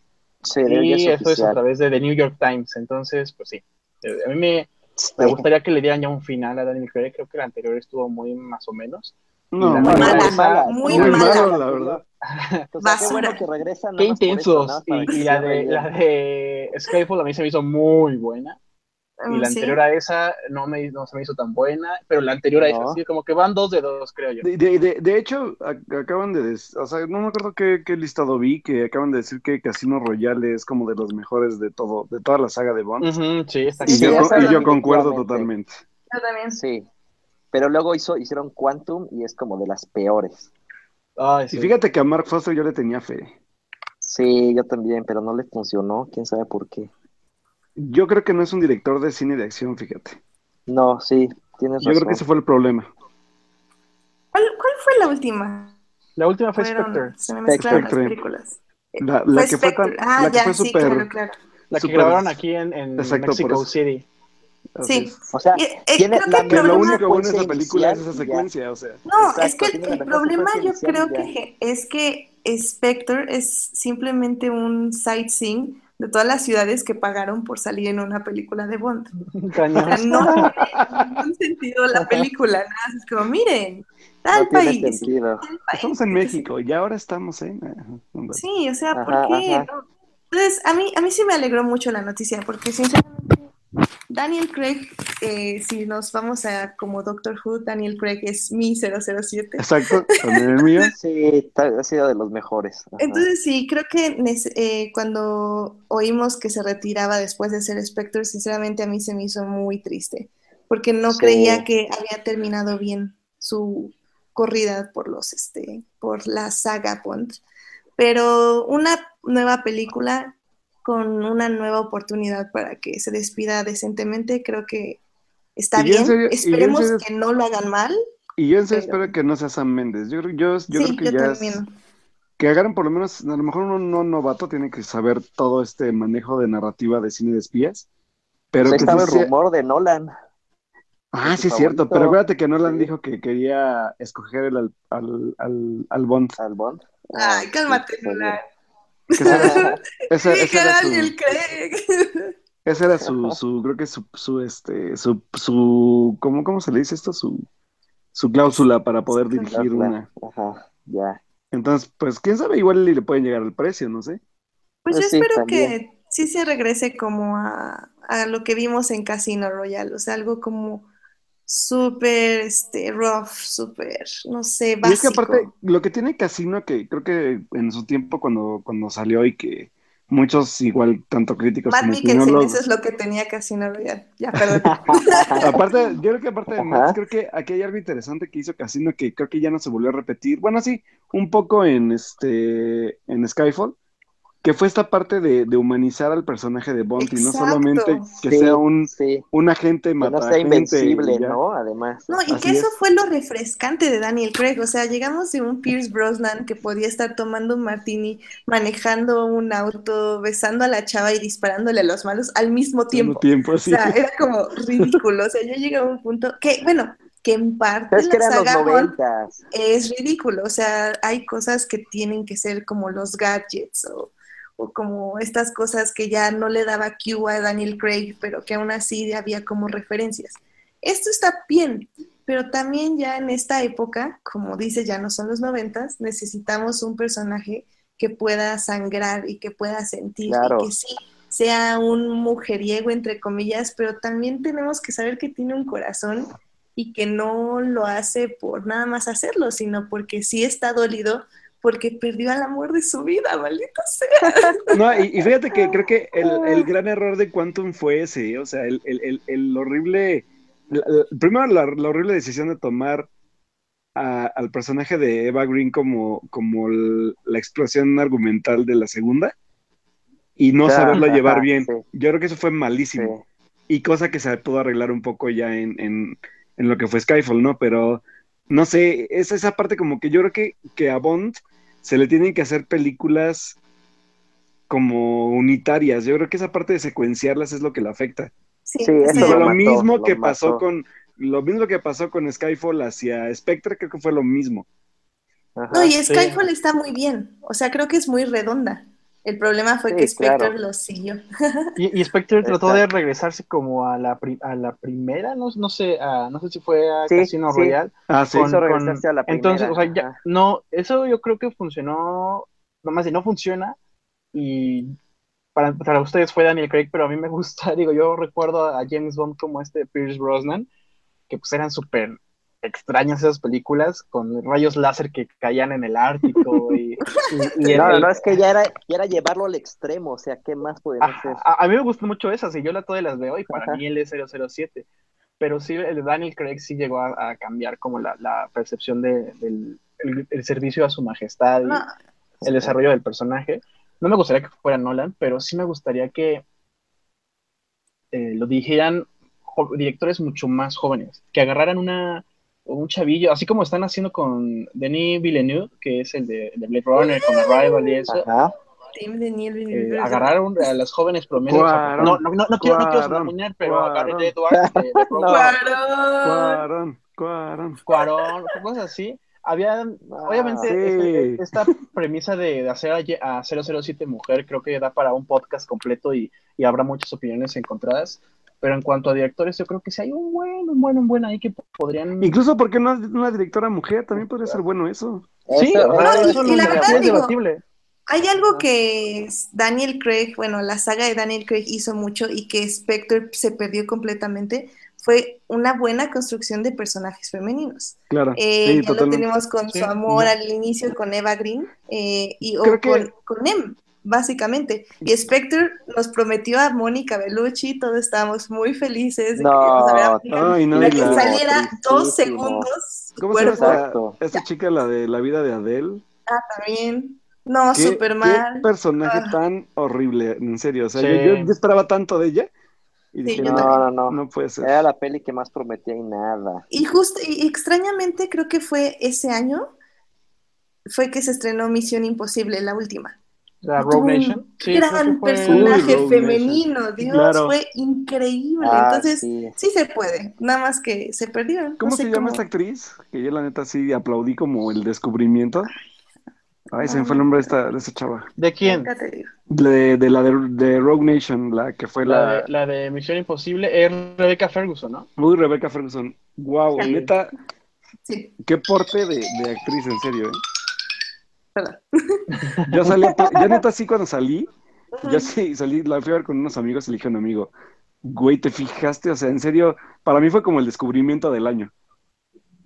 Sí, Y es eso es a través de The New York Times. Entonces, pues sí. Eh, A mí me, me Sí. gustaría que le dieran ya un final a Daniel Craig. Creo que la anterior estuvo muy más o menos. No, muy mala, mala. mala, muy Muy mala. malo, la verdad. O sea, qué bueno que regresan. Qué eso, intensos. para que y, y la, de, la de Skyfall a mí se me hizo muy buena. Y Mm, la sí. anterior a esa no, me, no se me hizo tan buena. Pero la anterior a esa sí, como que van dos de dos, creo yo. De, de, de, de hecho, acaban de decir, o sea, no me acuerdo qué, qué listado vi, que acaban de decir que Casino Royale es como de los mejores de todo, de toda la saga de Bond. Sí, está Y Sí, yo, y yo concuerdo totalmente. Yo también. Sí. Pero luego hizo, hicieron Quantum y es como de las peores. Ay, sí. Y fíjate que a Mark Foster yo le tenía fe. Sí, yo también, pero no le funcionó, quién sabe por qué. Yo creo que no es un director de cine de acción, fíjate. No, sí, tienes Yo creo razón. que ese fue el problema. ¿Cuál, cuál fue la última? La última fue Fueron- Spectre. se me mezclaron las películas. La, la Fue que fue tan. Ah, la que ya, fue sí, súper, claro, claro. La que súper- grabaron aquí en, en Exacto, Mexico. City. Sí. O sea, Y, eh, tiene creo que la el Que lo problema- único bueno de esa película es esa ya. secuencia, o sea. No, Exacto, es que el, el problema yo creo que es que Spectre es simplemente un sightseeing de todas las ciudades que pagaron por salir en una película de Bond. O Cañón. sea, no tiene ningún sentido la película, nada más es como, miren, tal No tiene país, sentido. tal país. Estamos en México y ahora estamos en... Ajá. Sí, o sea, ¿por Ajá, qué? ajá. no? Entonces, a mí, a mí sí me alegró mucho la noticia, porque sinceramente, Daniel Craig, eh, si nos vamos a como Doctor Who, Daniel Craig es mi 007. Exacto, también el mío. Sí, ha sido de los mejores. Ajá. Entonces sí, creo que eh, cuando oímos que se retiraba después de ser Spectre, sinceramente a mí se me hizo muy triste, porque no Sí. creía que había terminado bien su corrida por los, este, por la saga Bond. Pero una nueva película con una nueva oportunidad para que se despida decentemente, creo que está bien. serio- Esperemos serio- que no lo hagan mal. Y yo en serio Pero- espero que no sea Sam Méndez. Yo, creo- yo, yo sí, creo que yo ya es- que agarren por lo menos, a lo mejor uno no novato tiene que saber todo este manejo de narrativa de cine de espías. Pero Pues que estaba sí el sea- rumor de Nolan. Ah, sí es cierto, pero acuérdate que Nolan Sí. dijo que quería escoger el, al, al, al, al Bond. al Bond. Ay, cálmate, Nolan. Que ese era, ese, Sí, ese que era su, Daniel Craig. ese era su, su, creo que su, su, este, su, su, ¿cómo, cómo se le dice esto? Su, su cláusula para poder dirigir cláusula. una. Ajá, ya. Entonces, pues, quién sabe, igual le pueden llegar al precio, no sé. Pues yo Pues sí, espero también. que sí se regrese como a, a lo que vimos en Casino Royale, o sea, algo como súper, este, rough, súper, no sé, Y es que básico. aparte, lo que tiene Casino, que creo que en su tiempo cuando, cuando salió y que muchos igual, tanto críticos Matt como Mikkelsen, eso es lo que tenía Casino Royale. Ya, perdón. Aparte, yo creo que aparte de. Max, creo que aquí hay algo interesante que hizo Casino que creo que ya no se volvió a repetir. Bueno, sí, un poco en este en Skyfall, que fue esta parte de, de humanizar al personaje de Bond y no Exacto. solamente que Sí, sea un, sí. un agente Que no sea invencible. ¿no? Además. No, y Así que eso es. fue lo refrescante de Daniel Craig. O sea, llegamos de un Pierce Brosnan que podía estar tomando un martini, manejando un auto, besando a la chava y disparándole a los malos al mismo Al mismo tiempo. tiempo, O sí. sea, era como ridículo. O sea, yo llegué a un punto que, bueno, que en parte es que la saga Bond es ridículo. O sea, hay cosas que tienen que ser como los gadgets o, o como estas cosas que ya no le daba Q a Daniel Craig, pero que aún así había como referencias. Esto está bien, pero también ya en esta época, como dice, ya no son los noventas, necesitamos un personaje que pueda sangrar y que pueda sentir Claro. y que sí sea un mujeriego, entre comillas, pero también tenemos que saber que tiene un corazón y que no lo hace por nada más hacerlo, sino porque sí está dolido porque perdió al amor de su vida, maldita sea. No, y, y fíjate que creo que el, el gran error de Quantum fue ese, o sea, el, el, el, el horrible, la- la- primero la, la horrible decisión de tomar a- al personaje de Eva Green como, como el- la explosión argumental de la segunda y no saberlo ajá, llevar bien. sí. Yo creo que eso fue Sí. malísimo y cosa que se pudo arreglar un poco ya en, en, en lo que fue Skyfall, ¿no? Pero no sé, es esa parte como que yo creo que, que a Bond se le tienen que hacer películas como unitarias. Yo creo que esa parte de secuenciarlas es lo que le afecta. Sí, Sí, eso lo lo mató, mismo lo que pasó con lo mismo que pasó con Skyfall hacia Spectre, creo que fue lo mismo. Ajá. No, y sí. Skyfall está muy bien, o sea, creo que es muy redonda. El problema fue Sí, que Spectre claro. lo siguió. Y, y Spectre trató de regresarse como a la, pri- a la primera, no, no sé, a- no sé si fue a Sí, Casino sí. Royale. Ah, sí. con- Hizo con- regresarse a la entonces, o sea, ya, no, eso yo creo que funcionó, nomás si no funciona, y para, para ustedes fue Daniel Craig, pero a mí me gusta, digo, yo recuerdo a James Bond como este Pierce Brosnan, que pues eran súper extrañas esas películas, con rayos láser que caían en el Ártico, y, y- y el- No, el- no, es que ya era, ya era llevarlo al extremo, o sea, ¿qué más Ajá, hacer? A, a mí me gustan mucho esas y yo la todas las veo y para Ajá. mí él es 007. Pero sí, el Daniel Craig sí llegó a, a cambiar como la, la percepción de- del el, el servicio a su majestad y No, el desarrollo del personaje. No me gustaría que fuera Nolan, pero sí me gustaría que eh, lo dirigieran jo- directores mucho más jóvenes, que agarraran una, un chavillo, así como están haciendo con Denis Villeneuve, que es el de, el de Blade Runner, con Arrival y eso, Ajá. Eh, agarraron a las jóvenes promesas. Cuarón, no, no, no, no quiero, no quiero sonar pero a Gareth Cuarón. Edwards de, de Cuarón. Cuarón, Cuarón. Cuarón, cosas así. Había, obviamente, sí. este- esta premisa de, de hacer a, a 007 mujer creo que da para un podcast completo y, y habrá muchas opiniones encontradas. Pero en cuanto a directores, yo creo que sí hay un buen, un buen, un buen ahí que podrían. Incluso porque no una directora mujer, también podría ser bueno eso. Sí, Eso- No, y- eso y no la verdad, es digo, debatible. Hay algo que Daniel Craig, bueno, la saga de Daniel Craig hizo mucho y que Spectre se perdió completamente, fue una buena construcción de personajes femeninos. Claro. Eh, sí, ya lo tenemos con Sí. su amor al inicio con Eva Green eh, y, o Creo que- con, con Em, básicamente. Y Spectre nos prometió a Mónica Bellucci, todos estábamos muy felices de que No, Mónica, Ay, no, que saliera dos segundos ¿Cómo se llama esta chica, la de la vida de Adele? Ah, también. No, ¿Qué, súper qué personaje Ah. tan horrible, en serio. O sea, Sí. yo, yo- yo esperaba tanto de ella. Y Sí, dije, No, no, no. no puede ser. Era la peli que más prometía y nada. Y justo, y extrañamente creo que fue ese año, fue que se estrenó Misión Imposible, la última. La Rogue un Nation. Sí, gran fue- personaje Uy, femenino, Dios, Claro. fue increíble. Ah, Entonces, sí. sí. se puede, nada más que se perdieron. ¿Cómo no sé se llama cómo- esta actriz? Que yo la neta sí aplaudí como el descubrimiento. Ay, se me fue el nombre de esta, de esta chava. ¿De quién? De, de la de, de Rogue Nation, la que fue La la... de, la de Misión Imposible es Rebecca Ferguson, ¿no? Uy, Rebecca Ferguson. Wow, Sí. neta, Sí, qué porte de, de actriz, en serio, ¿eh? Perdón. Yo salí, yo neta sí cuando salí, yo sí salí, la fui a ver con unos amigos y le dije a un amigo, güey, ¿te fijaste? O sea, en serio, para mí fue como el descubrimiento del año.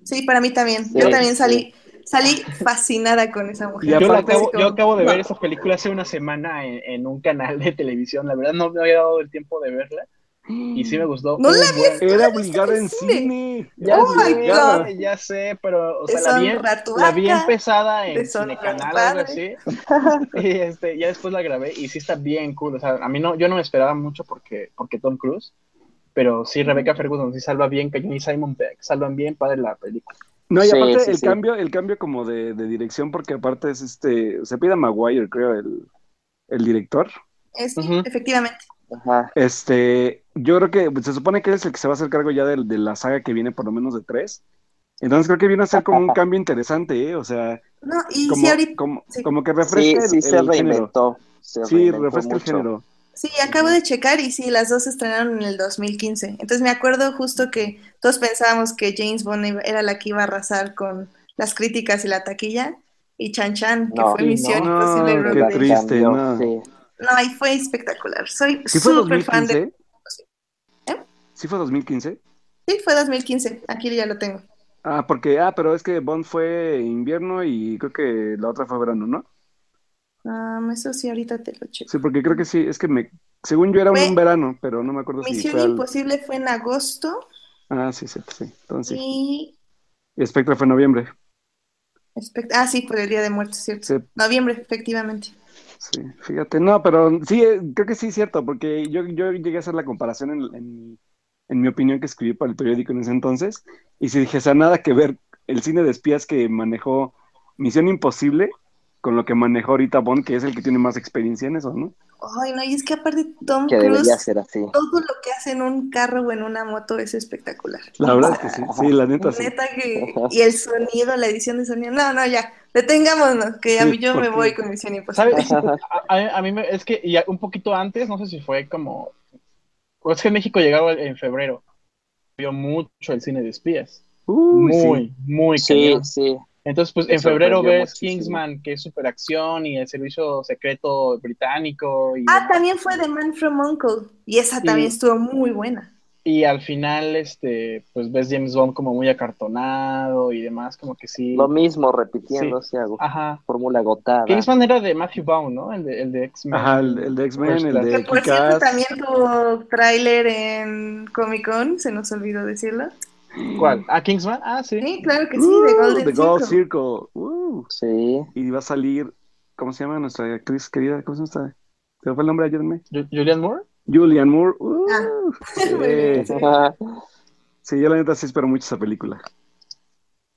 Sí, para mí también. Sí, Yo también sí. salí, salí fascinada con esa mujer. Y Yo, aparte- acabo, Así como, yo acabo de ver wow. esa película hace una semana en, en un canal de televisión. La verdad no me había dado el tiempo de verla y sí me gustó. No la buen- Era ¿Viste obligada en cine? cine. Ya Oh my sé, God. ya sé, pero o sea, la vi, la vi empezada en tu Canal o algo así. Y este, ya después la grabé y sí está bien cool. O sea, a mí no, yo no me esperaba mucho porque, porque Tom Cruise, pero sí Rebecca Ferguson sí salva bien, Cañón y Simon Peck salvan bien padre la película. No, y aparte sí, el sí. cambio, el cambio como de, de dirección, porque aparte es este, se pide Maguire, creo, el, el director. Sí, efectivamente. Ajá. Este, yo creo que se supone que él es el que se va a hacer cargo ya de, de la saga que viene por lo menos de tres. Entonces creo que viene a ser como un cambio interesante, ¿eh? O sea, No, y como, sí, ahorita, como, sí. como que refresca sí el, se el género. reinventó. Se Sí, refresca el género. Sí, acabo de checar y sí, las dos se estrenaron en el 2015. Entonces me acuerdo justo que todos pensábamos que James Bond era la que iba a arrasar con las críticas y la taquilla. Y Chan Chan, que No, fue Misión no. Imposible qué triste, no. sí. No, y fue espectacular. Soy ¿Sí súper fan 2015? de... ¿Eh? ¿Sí fue 2015? Sí, fue 2015. Aquí ya lo tengo. Ah, porque, ah, pero es que Bond fue invierno y creo que la otra fue verano, ¿no? Ah, eso sí, ahorita te lo checo. Sí, porque creo que sí, es que me, según yo era un, Fue- un verano, pero no me acuerdo si Misión fue al- Imposible fue en agosto Ah, sí, sí, sí, entonces y... Y Spectre fue en noviembre. espect- Ah, sí, por el Día de Muertos, ¿cierto? Sí, Noviembre, efectivamente. Sí, fíjate, no, pero sí, eh, creo que sí es cierto, porque yo, yo llegué a hacer la comparación en, en, mi opinión que escribí para el periódico en ese entonces, y sí dije, sea, nada que ver el cine de espías que manejó Misión Imposible con lo que manejó ahorita Bond, que es el que tiene más experiencia en eso, ¿no? Ay, no, y es que aparte Tom Que Cruise, debería ser así. todo lo que hace en un carro o en una moto es espectacular. La verdad es que sí, sí, la neta sí. Neta que... Y el sonido, la edición de sonido. No, no, ya. Detengámonos, que a Sí, mí yo me voy con Misión Imposible. ¿Sabes? A, a- mí me, es que y a- un poquito antes, no sé si fue como. o es que en México llegaba en febrero. Vio mucho el cine de espías. Uy, sí. muy, muy Sí, cañón. sí. Entonces, pues en febrero ves muchísimo. Kingsman, que es superacción, y el servicio secreto británico. Y, Ah, también fue The Man from Uncle. Y esa también Sí. estuvo muy buena. y al final, este, pues ves James Bond como muy acartonado y demás, como que sí. Lo mismo repitiéndose, hago Ajá. fórmula agotada. Kingsman era de Matthew Vaughn, ¿no? El de, el de X-Men. Ajá, el, el de X-Men, First el de Que por cierto también tuvo tráiler en Comic Con, se nos olvidó decirlo. ¿Cuál? ¿Ah, Kingsman? Ah, sí. Sí, claro que sí, Uh, de Golden The Gold Circle. Circle. Uh. Sí. Y va a salir, ¿cómo se llama nuestra actriz querida? ¿Cómo se llama? esta? ¿Se me fue el nombre? Ayúdenme. Ju- Julian Moore. Julian Moore. Uh. Ah. Sí. Sí, yo la neta sí espero mucho esa película.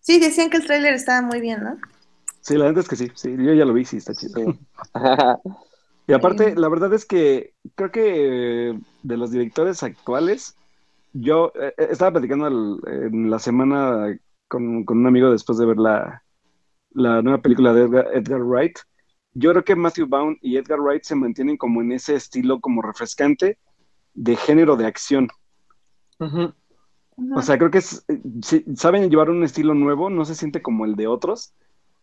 Sí, decían que el tráiler estaba muy bien, ¿no? Sí, la neta es que sí. Sí, yo ya lo vi, sí, está chido. Sí. Y aparte, la verdad es que creo que de los directores actuales, yo eh, eh, estaba platicando el- en la semana con, con un amigo después de ver la, la nueva película de Edgar, Edgar Wright. Yo creo que Matthew Vaughn y Edgar Wright se mantienen como en ese estilo como refrescante de género de acción. O sea, creo que es, eh, sí, saben llevar un estilo nuevo, no se siente como el de otros,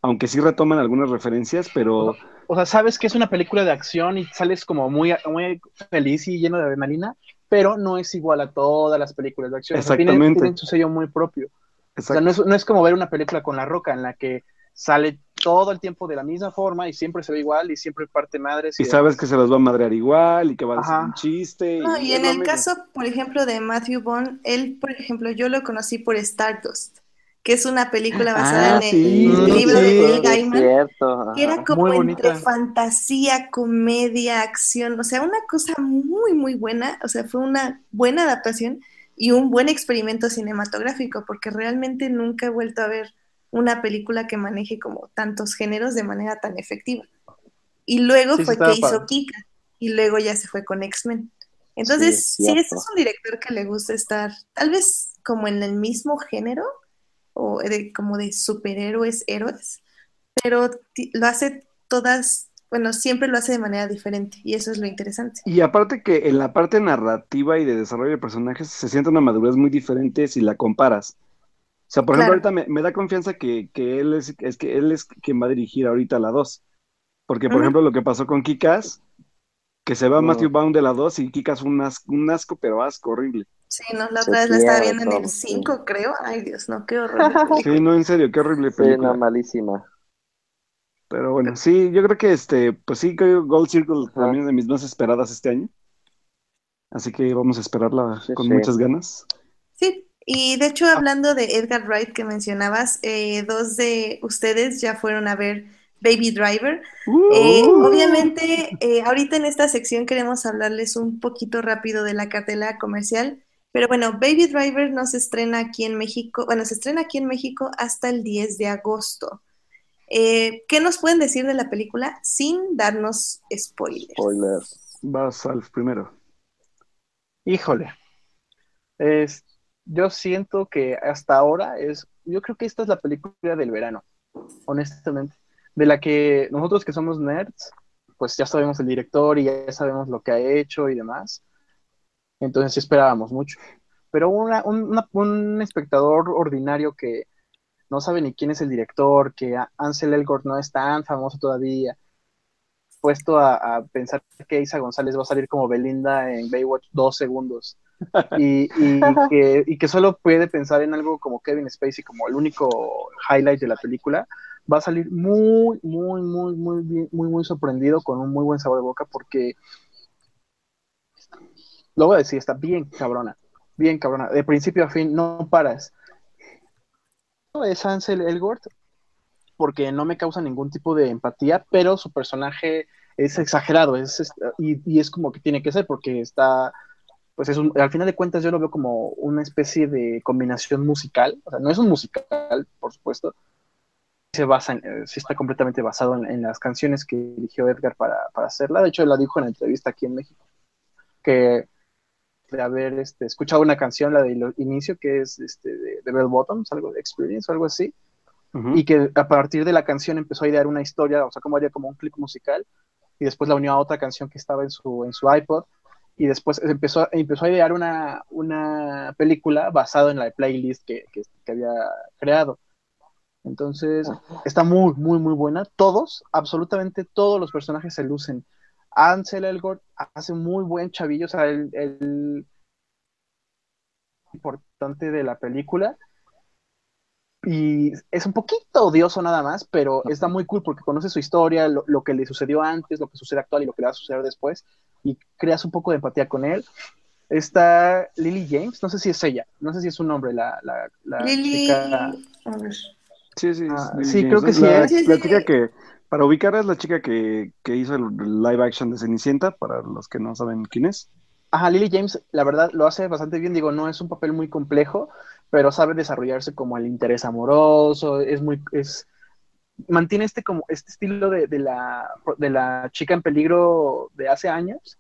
aunque sí retoman algunas referencias, pero O sea, sabes que es una película de acción y sales como muy, muy feliz y lleno de adrenalina, pero no es igual a todas las películas de acción. O sea, tienen- Exactamente. tienen su sello muy propio. O sea, exacto. no es, no es como ver una película con La Roca en la que sale todo el tiempo de la misma forma y siempre se ve igual y siempre parte madres. Y sabes que se los va a madrear igual y que va a Ajá. un chiste. No, y en el mismo. caso, por ejemplo, de Matthew Vaughn, él, por ejemplo, yo lo conocí por Stardust, que es una película basada Ah, en el sí, libro de Neil es Gaiman, cierto. que era como entre fantasía, comedia, acción, o sea, una cosa muy, muy buena, o sea, fue una buena adaptación y un buen experimento cinematográfico, porque realmente nunca he vuelto a ver una película que maneje como tantos géneros de manera tan efectiva. Y luego Sí, fue que hizo. Kika, y luego ya se fue con X-Men. Entonces, Sí, cierto. este es un director que le gusta estar tal vez como en el mismo género, o de, como de superhéroes, héroes, pero lo hace todas, bueno, siempre lo hace de manera diferente, y eso es lo interesante. Y aparte que en la parte narrativa y de desarrollo de personajes se siente una madurez muy diferente si la comparas. O sea, por ejemplo, Claro. ahorita me, me da confianza que, que él es, es que él es quien va a dirigir ahorita la 2. Porque, por ejemplo, lo que pasó con Kikas, que se va. Matthew Vaughn de la 2 y Kikas un asco, un asco, pero asco horrible. Sí, no, la otra vez la estaba viendo en el todo, sí. 5, creo. Ay, Dios, no, qué horror. Sí, no, en serio, qué horrible Sí, película. no, malísima. Pero bueno, sí, yo creo que este, pues sí, que Gold Circle Ajá. también es de mis más esperadas este año. Así que vamos a esperarla Sí, con sí. muchas ganas. Sí, y de hecho, hablando de Edgar Wright que mencionabas, eh, dos de ustedes ya fueron a ver Baby Driver. Eh, Uh. obviamente, eh, ahorita en esta sección queremos hablarles un poquito rápido de la cartela comercial, pero bueno, Baby Driver no se estrena aquí en México, bueno, se estrena aquí en México hasta el 10 de agosto. Eh, ¿qué nos pueden decir de la película sin darnos spoilers? Spoilers. Vas, Alf, primero. Híjole. Es, yo siento que hasta ahora es, yo creo que esta es la película del verano, honestamente, de la que nosotros que somos nerds, pues ya sabemos el director y ya sabemos lo que ha hecho y demás. Entonces sí esperábamos mucho. Pero una- un, una- un espectador ordinario que no sabe ni quién es el director, que Ansel Elgort no es tan famoso todavía, puesto a, a pensar que Isa González va a salir como Belinda en Baywatch dos segundos y, y que, y que solo puede pensar en algo como Kevin Spacey como el único highlight de la película, va a salir muy, muy, muy, muy, bien- muy, muy sorprendido con un muy buen sabor de boca porque, lo voy a decir, está bien cabrona, bien cabrona, de principio a fin, no paras. Es Ansel Elgort porque no me causa ningún tipo de empatía, pero su personaje es exagerado, es, y, y es como que tiene que ser porque está pues es un, al final de cuentas yo lo veo como una especie de combinación musical, o sea, no es un musical, por supuesto, se basa en, eh, sí está completamente basado en, las canciones que eligió Edgar para, para hacerla, de hecho él la dijo en la entrevista aquí en México, que de haber este, escuchado una canción, la de inicio, que es este, de, de Bell Bottoms, algo de Experience o algo así, y que a partir de la canción empezó a idear una historia, o sea, como haría como un clip musical, y después la unió a otra canción que estaba en su, en su iPod, y después empezó, a- empezó a idear una, una película basada en la playlist que, que, que había creado. Entonces, está muy, muy, muy buena. Todos, absolutamente todos los personajes se lucen. Ansel Elgort hace un muy buen chavillo, o sea, el, el importante de la película. Y es un poquito odioso nada más, pero está muy cool porque conoce su historia, lo, lo que le sucedió antes, lo que sucede actual y lo que le va a suceder después, y creas un poco de empatía con él. Está Lily James, no sé si es ella, no sé si es su nombre, la, la, la Lily, chica. Sí, sí, Ah, sí, James. creo que sí La, es. La chica que, para ubicarla, es la chica que, que hizo el live action de Cenicienta, para los que no saben quién es. Ajá, Lily James, la verdad, lo hace bastante bien. Digo, no es un papel muy complejo, pero sabe desarrollarse como el interés amoroso. Es muy, es, mantiene este como este estilo de, de, la, de la chica en peligro de hace años,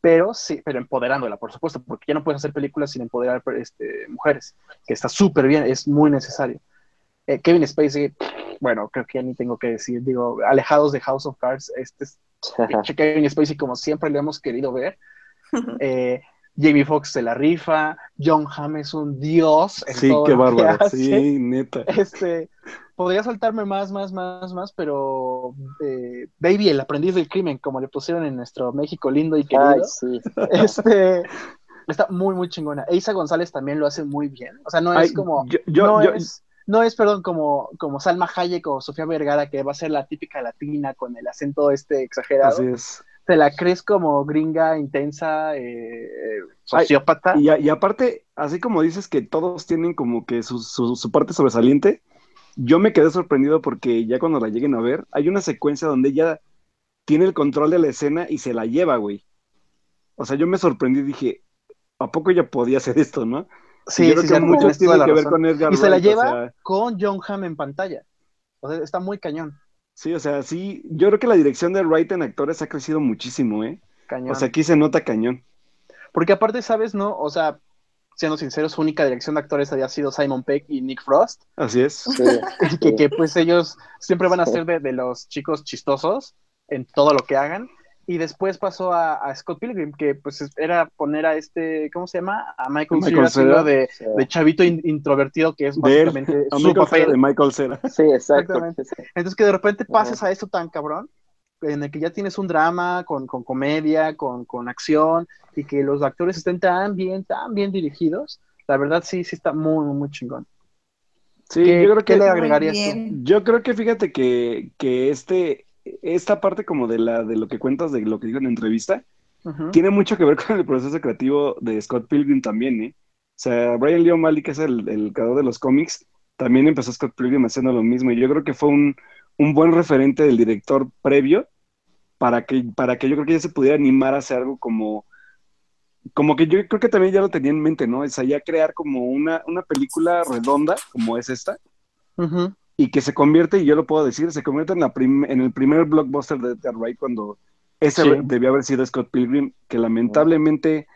pero sí, pero empoderándola, por supuesto, porque ya no puedes hacer películas sin empoderar este, mujeres, que está súper bien, es muy necesario. Eh, Kevin Spacey, bueno, creo que ya ni tengo que decir, digo, alejados de House of Cards, este es Kevin Spacey como siempre lo hemos querido ver. Eh, Jamie Foxx se la rifa, John Hamm es un dios. sí, qué bárbaro, sí, neta. Este, podría saltarme más, más, más, más, pero eh, Baby, el aprendiz del crimen, como le pusieron en nuestro México lindo y querido, Ay, sí. este, está muy, muy chingona. Eisa González también lo hace muy bien. O sea, no es como, yo- yo- no, yo- es, no es, perdón, como, como Salma Hayek o Sofía Vergara, que va a ser la típica latina con el acento este exagerado. Así es. Te la crees como gringa, intensa, eh, sociópata. Y, a- y aparte, así como dices que todos tienen como que su, su- su parte sobresaliente, yo me quedé sorprendido porque ya cuando la lleguen a ver, hay una secuencia donde ella tiene el control de la escena y se la lleva, güey. O sea, yo me sorprendí y dije, ¿a poco ella podía hacer esto, no? Sí, yo creo sí, que mucho tiene ver con Edgar Y se la o lleva sea, con John Hamm en pantalla. O sea, está muy cañón. sí, o sea, sí, yo creo que la dirección de Wright en actores ha crecido muchísimo, ¿eh? Cañón. O sea, aquí se nota cañón. Porque aparte, ¿sabes? No, o sea, siendo sinceros, su única dirección de actores había sido Simon Peck y Nick Frost, Así es. Sí. que, que, pues ellos siempre van a ser de, de los chicos chistosos en todo lo que hagan. Y después pasó a, a Scott Pilgrim, que pues es- era poner a este, ¿cómo se llama? A Michael, Michael Cera de, Sí. de chavito in- introvertido, que es De él, básicamente a su Michael Cera, papel. de Michael Cera. Sí, exacto. Exactamente. Sí. Entonces que de repente pases a esto tan cabrón, en el que ya tienes un drama con, con comedia, con, con acción, y que los actores estén tan bien, tan bien dirigidos, la verdad sí, sí está muy, muy chingón. Sí, ¿Qué, yo creo qué que le Muy agregarías tú? Yo creo que fíjate que, que este, esta parte como de la, de lo que cuentas, de lo que digo en la entrevista, tiene mucho que ver con el proceso creativo de Scott Pilgrim también, ¿eh? O sea, Brian Lee O'Malley, que es el, el creador de los cómics, también empezó Scott Pilgrim haciendo lo mismo. Y yo creo que fue un, un buen referente del director previo para que, para que yo creo que ya se pudiera animar a hacer algo como, como que yo creo que también ya lo tenía en mente, ¿no? O sea, ya crear como una, una película redonda, como es esta, Ujú. Y que se convierte, y yo lo puedo decir, se convierte en, la prim- en el primer blockbuster de Edgar Wright cuando ese Sí. debió haber sido Scott Pilgrim, que lamentablemente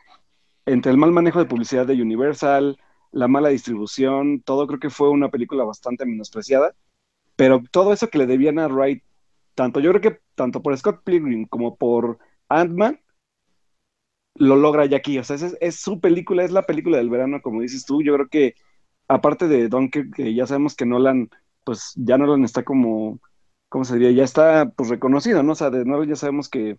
entre el mal manejo de publicidad de Universal, la mala distribución, todo creo que fue una película bastante menospreciada, pero todo eso que le debían a Wright, tanto yo creo que tanto por Scott Pilgrim como por Ant-Man, lo logra ya aquí, o sea, es, es su película, es la película del verano, como dices tú, yo creo que aparte de Dunkirk, que ya sabemos que Nolan, pues ya Nolan está como, ¿cómo se diría? Ya está pues reconocido, ¿no? O sea, de Nolan ya sabemos que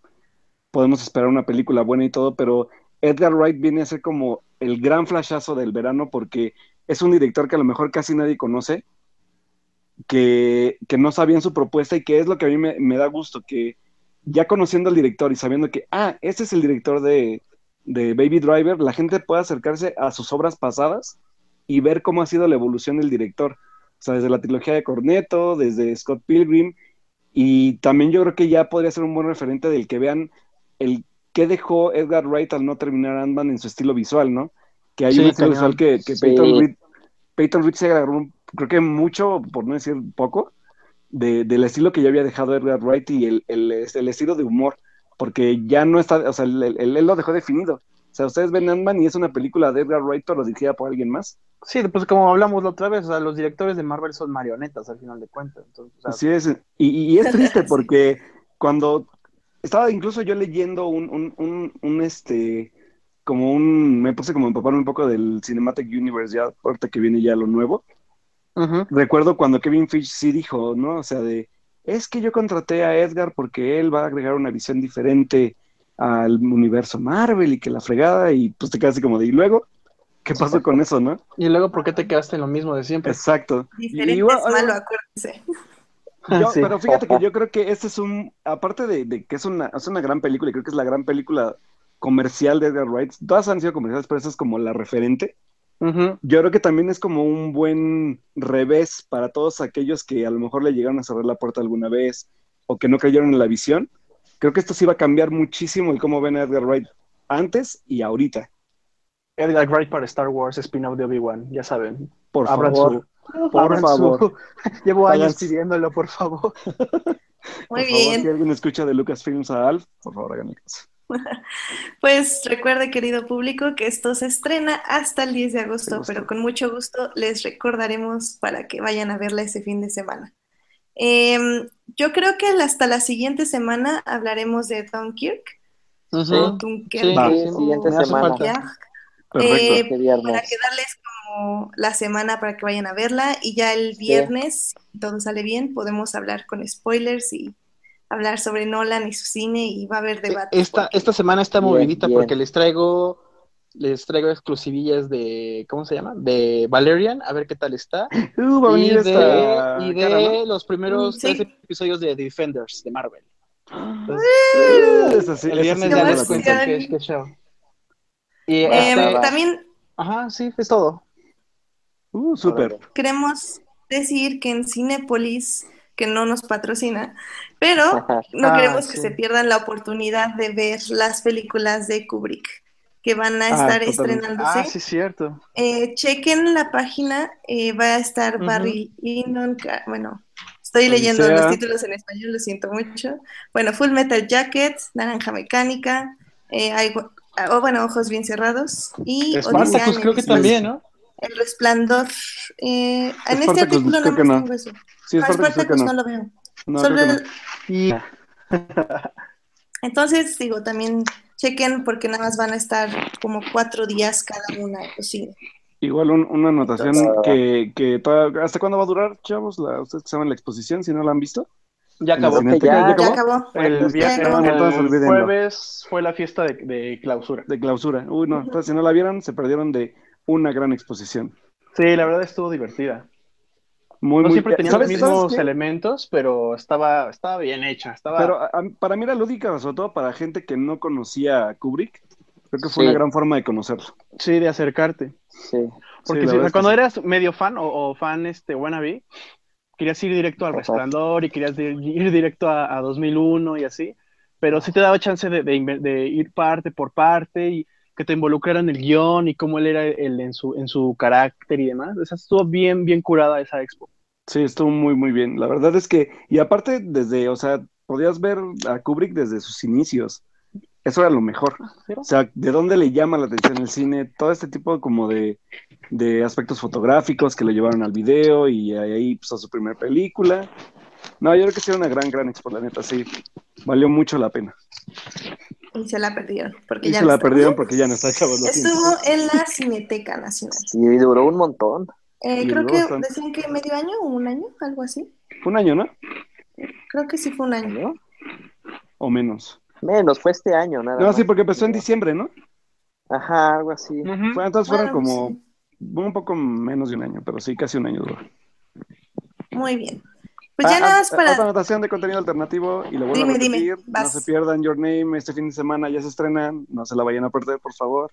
podemos esperar una película buena y todo, pero Edgar Wright viene a ser como el gran flashazo del verano porque es un director que a lo mejor casi nadie conoce, que, que no sabían su propuesta y que es lo que a mí me, me da gusto, que ya conociendo al director y sabiendo que, ah, este es el director de, de Baby Driver, la gente puede acercarse a sus obras pasadas y ver cómo ha sido la evolución del director. O sea, desde la trilogía de Cornetto, desde Scott Pilgrim, y también yo creo que ya podría ser un buen referente del que vean el qué dejó Edgar Wright al no terminar Ant-Man en su estilo visual, ¿no? Que hay Sí, un estilo cañón. visual que, que Sí. Peyton, Reed, Peyton Reed se agarró, creo que mucho, por no decir poco, de- del estilo que ya había dejado Edgar Wright y el, el, el estilo de humor, porque ya no está, o sea, él- él lo dejó definido. O sea, ustedes ven Ant-Man y es una película de Edgar Wright, pero dirigida por alguien más. Sí, pues como hablamos la otra vez, o sea, los directores de Marvel son marionetas al final de cuentas. Entonces, o sea, Así es. Y, y es triste porque cuando estaba incluso yo leyendo un, un, un, un, este, como un, me puse como a empaparme un poco del Cinematic Universe ya, ahorita que viene ya lo nuevo. Recuerdo cuando Kevin Feige sí dijo, ¿no? O sea, de, es que yo contraté a Edgar porque él va a agregar una visión diferente al universo Marvel y que la fregada y pues te quedas así como de, ¿y luego? ¿Qué pasó con eso, no? Y luego, ¿por qué te quedaste en lo mismo de siempre? Exacto. Diferente Y es malo, acuérdense. Yo- Sí. Pero fíjate que yo creo que este es un, aparte de, de que es una, es una gran película, y creo que es la gran película comercial de Edgar Wright, todas han sido comerciales, pero esa es como la referente. Yo creo que también es como un buen revés para todos aquellos que a lo mejor le llegaron a cerrar la puerta alguna vez o que no creyeron en la visión. Creo que esto sí va a cambiar muchísimo el cómo ven a Edgar Wright antes y ahorita. Edgar Wright para Star Wars, spin-off de Obi-Wan, ya saben. Por Abran favor. su, Por Hagan favor. su- Llevo años Hagan- pidiéndolo, por favor. Muy Por favor, bien. si alguien escucha de Lucasfilms a Alf, por favor, háganme caso. Pues recuerde, querido público, que esto se estrena hasta el 10 de agosto, pero con mucho gusto les recordaremos para que vayan a verla ese fin de semana. Em, yo creo que hasta la siguiente semana hablaremos de Dunkirk. Dunkerque Va. Sí, siguiente o semana. Eh, para que darles como la semana para que vayan a verla y ya el viernes, si todo sale bien, podemos hablar con spoilers y hablar sobre Nolan y su cine y va a haber debate. Esta, esta semana está Bien, movidita bien. porque les traigo les traigo exclusivillas de ¿cómo se llama? de Valerian, a ver qué tal está. Uh, va a Y venir de, esta y de cara, ¿no? los primeros Mm, sí. tres episodios de Defenders de Marvel. Sí, el viernes ya qué, qué show. Y también ajá, sí, es todo. Uh, súper. queremos decir que en Cinépolis, que no nos patrocina, pero no Ah, queremos que se pierdan la oportunidad de ver las películas de Kubrick que van a Ah, estar totalmente. estrenándose. Ah, sí, cierto. Eh, chequen la página, eh, va a estar. Barry Lyndon, ca- bueno, estoy leyendo los títulos en español, lo siento mucho. Bueno, Full Metal Jacket, Naranja Mecánica, eh, hay- o bueno, Ojos Bien Cerrados y Odisea creo el que también, ¿no? El Resplandor. eh, en este artículo nada que más no. tengo eso. Sí, No, Spartacus Spartacus no. no lo veo. No, Solo creo que el- no. Y Entonces, digo, también chequen porque nada más van a estar como cuatro días cada una. Igual un- una anotación Entonces- que, que toda- ¿hasta cuándo va a durar, chavos? La, ustedes que saben la exposición, si no la han visto. ya acabó. Ya- Ya. El, viernes- el jueves fue la fiesta de, de clausura. De clausura. Uy, no. Entonces, si no la vieron, se perdieron de una gran exposición. Sí, la verdad estuvo divertida. Muy, No muy siempre tenía los ¿sabes- mismos elementos, pero estaba, estaba bien hecha. Estaba... Pero a- a- para mí era lúdica, sobre todo para gente que no conocía a Kubrick. Creo que Sí. fue una gran forma de conocerlo. Sí, de acercarte. Sí. Porque si- cuando sí. eras medio fan o, o fan este wannabe, querías ir directo al. Resplandor y querías ir, ir directo a, a 2001 y así, pero sí te daba chance de, de inve- de ir parte por parte y que te involucraran en el guion y cómo él era el, en, su, en su carácter y demás. O sea, estuvo bien, bien curada esa expo. Sí, estuvo muy, muy bien. La verdad es que, y aparte, desde, o sea, podías ver a Kubrick desde sus inicios. Eso era lo mejor. ¿Sí? O sea, de dónde le llama la atención el cine, todo este tipo como de, de aspectos fotográficos que lo llevaron al video y ahí pues, a su primera película. No, yo creo que sí era una gran, gran expo, la neta, sí. Valió mucho la pena. Y se la perdieron. Porque Y ya se no la está. perdieron porque ya no está, chavos. Estuvo en la Cineteca Nacional. Sí, duró un montón. Eh, creo que bastante. decían que medio año o un año, algo así. Fue un año, ¿no? Creo que sí fue un año. ¿no? O menos. Menos, fue este año, nada No, más. sí, porque empezó en diciembre, ¿no? Ajá, algo así. Entonces fueron Bueno, como sí. un poco menos de un año, pero sí, casi un año duró. Muy bien. Pues ya Ah, nada ah, más para. Otra anotación de contenido alternativo y lo vuelvo Dime, a dime, repetir. no vas. se pierdan Your Name este fin de semana, ya se estrena, no se la vayan a perder, por favor,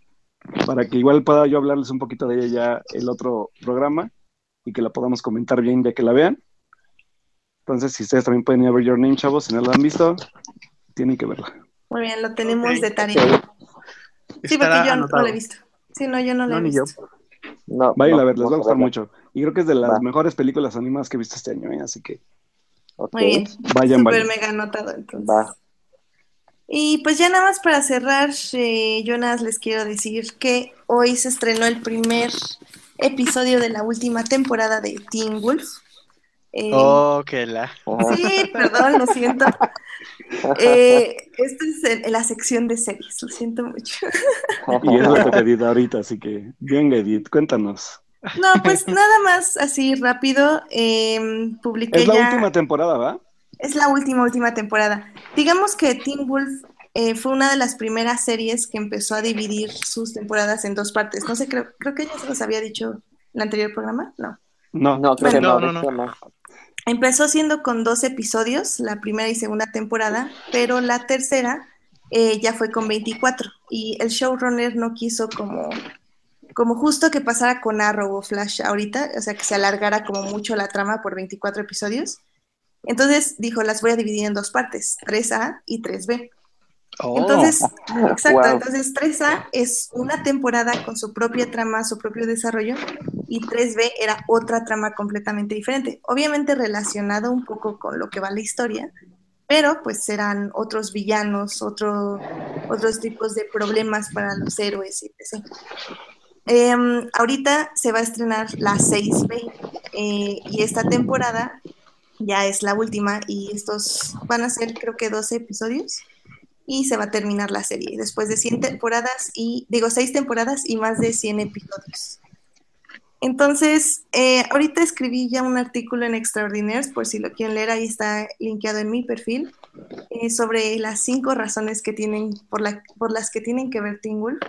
para que igual pueda yo hablarles un poquito de ella ya el otro programa y que la podamos comentar bien de que la vean. Entonces, si ustedes también pueden ir a ver Your Name, chavos, si no la han visto, tienen que verla. Muy bien, lo tenemos Ok, de tarea. Sí, porque yo no la he visto. Sí, no, yo no la No, he ni yo. visto. No, Vayan no, a ver, les va a gustar mucho. Y creo que es de las Va. mejores películas animadas que he visto este año, ¿eh? así que Muy bien. vayan, Súper vayan. mega anotado, entonces. Va. Y pues ya nada más para cerrar, eh, yo nada más les quiero decir que hoy se estrenó el primer episodio de la última temporada de Teen Wolf. Eh, Oh, que la. Ajá. Sí, perdón, lo siento. Eh, esta es el- la sección de series, lo siento mucho. Y es lo que Edith ahorita, así que venga Edith, cuéntanos. No, pues nada más así rápido. eh, publiqué Es la ya. última temporada, ¿va? Es la última, última temporada. Digamos que Teen Wolf eh, fue una de las primeras series que empezó a dividir sus temporadas en dos partes. No sé, creo, creo que ya se los había dicho en el anterior programa. No. No, No, creo que no, no, hecho no. Empezó siendo con dos episodios, la primera y segunda temporada, pero la tercera eh, ya fue con 24. Y el showrunner no quiso como, como justo que pasara con Arrow o Flash ahorita, o sea, que se alargara como mucho la trama por 24 episodios. Entonces dijo, las voy a dividir en dos partes, 3A y 3B. Oh. Entonces, exacto, Wow. entonces 3A es una temporada con su propia trama, su propio desarrollo, y 3B era otra trama completamente diferente. Obviamente relacionado un poco con lo que va la historia, pero pues eran otros villanos, otro, otros tipos de problemas para los héroes, etc. Em, ahorita se va a estrenar la 6B eh, y esta temporada ya es la última y estos van a ser creo que 12 episodios y se va a terminar la serie después de 100 temporadas y digo 6 temporadas y más de 100 episodios. Entonces, eh, ahorita escribí ya un artículo en Extraordinaires, por si lo quieren leer, ahí está linkeado en mi perfil, eh, sobre las cinco razones que tienen, por, la, por las que tienen que ver Teen Wolf,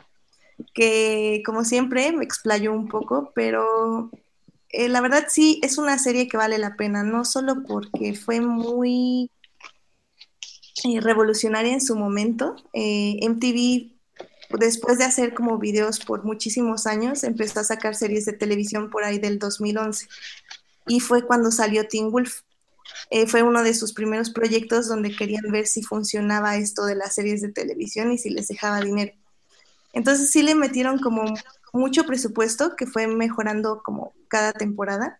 que como siempre me explayo un poco, pero eh, la verdad sí es una serie que vale la pena, no solo porque fue muy eh, revolucionaria en su momento. Eh, MTV, después de hacer como videos por muchísimos años, empezó a sacar series de televisión por ahí del 2011. Y fue cuando salió Teen Wolf. Fue uno de sus primeros proyectos donde querían ver si funcionaba esto de las series de televisión y si les dejaba dinero. Entonces sí le metieron como mucho presupuesto que fue mejorando como cada temporada.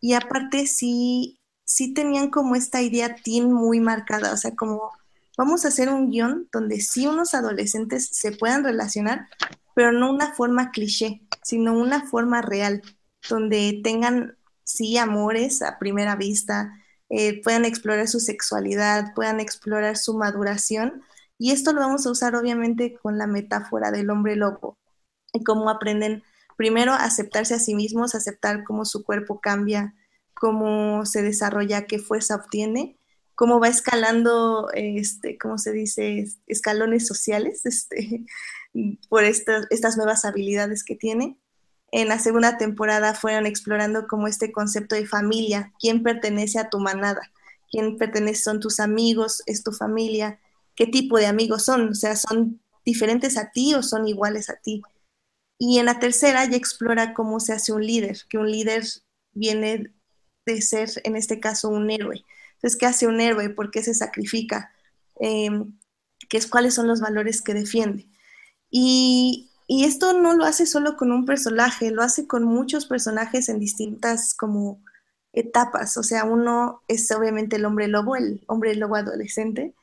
Y aparte sí, sí tenían como esta idea teen muy marcada, o sea, como vamos a hacer un guion donde sí unos adolescentes se puedan relacionar, pero no una forma cliché, sino una forma real, donde tengan sí amores a primera vista, eh, puedan explorar su sexualidad, puedan explorar su maduración. Y esto lo vamos a usar obviamente con la metáfora del hombre lobo y cómo aprenden primero a aceptarse a sí mismos, aceptar cómo su cuerpo cambia, cómo se desarrolla, qué fuerza obtiene, cómo va escalando, este, ¿cómo se dice? Escalones sociales, este, por estas, estas nuevas habilidades que tiene. En la segunda temporada fueron explorando como este concepto de familia, quién pertenece a tu manada, quién pertenece, son tus amigos, es tu familia, qué tipo de amigos son, o sea, son diferentes a ti o son iguales a ti. Y en la tercera ya explora cómo se hace un líder, que un líder viene de ser, en este caso, un héroe. Entonces, ¿qué hace un héroe? ¿Por qué se sacrifica? Eh, ¿qué es, ¿Cuáles son los valores que defiende? Y, y, esto no lo hace solo con un personaje, lo hace con muchos personajes en distintas como etapas. O sea, uno es obviamente el hombre lobo, el hombre lobo adolescente.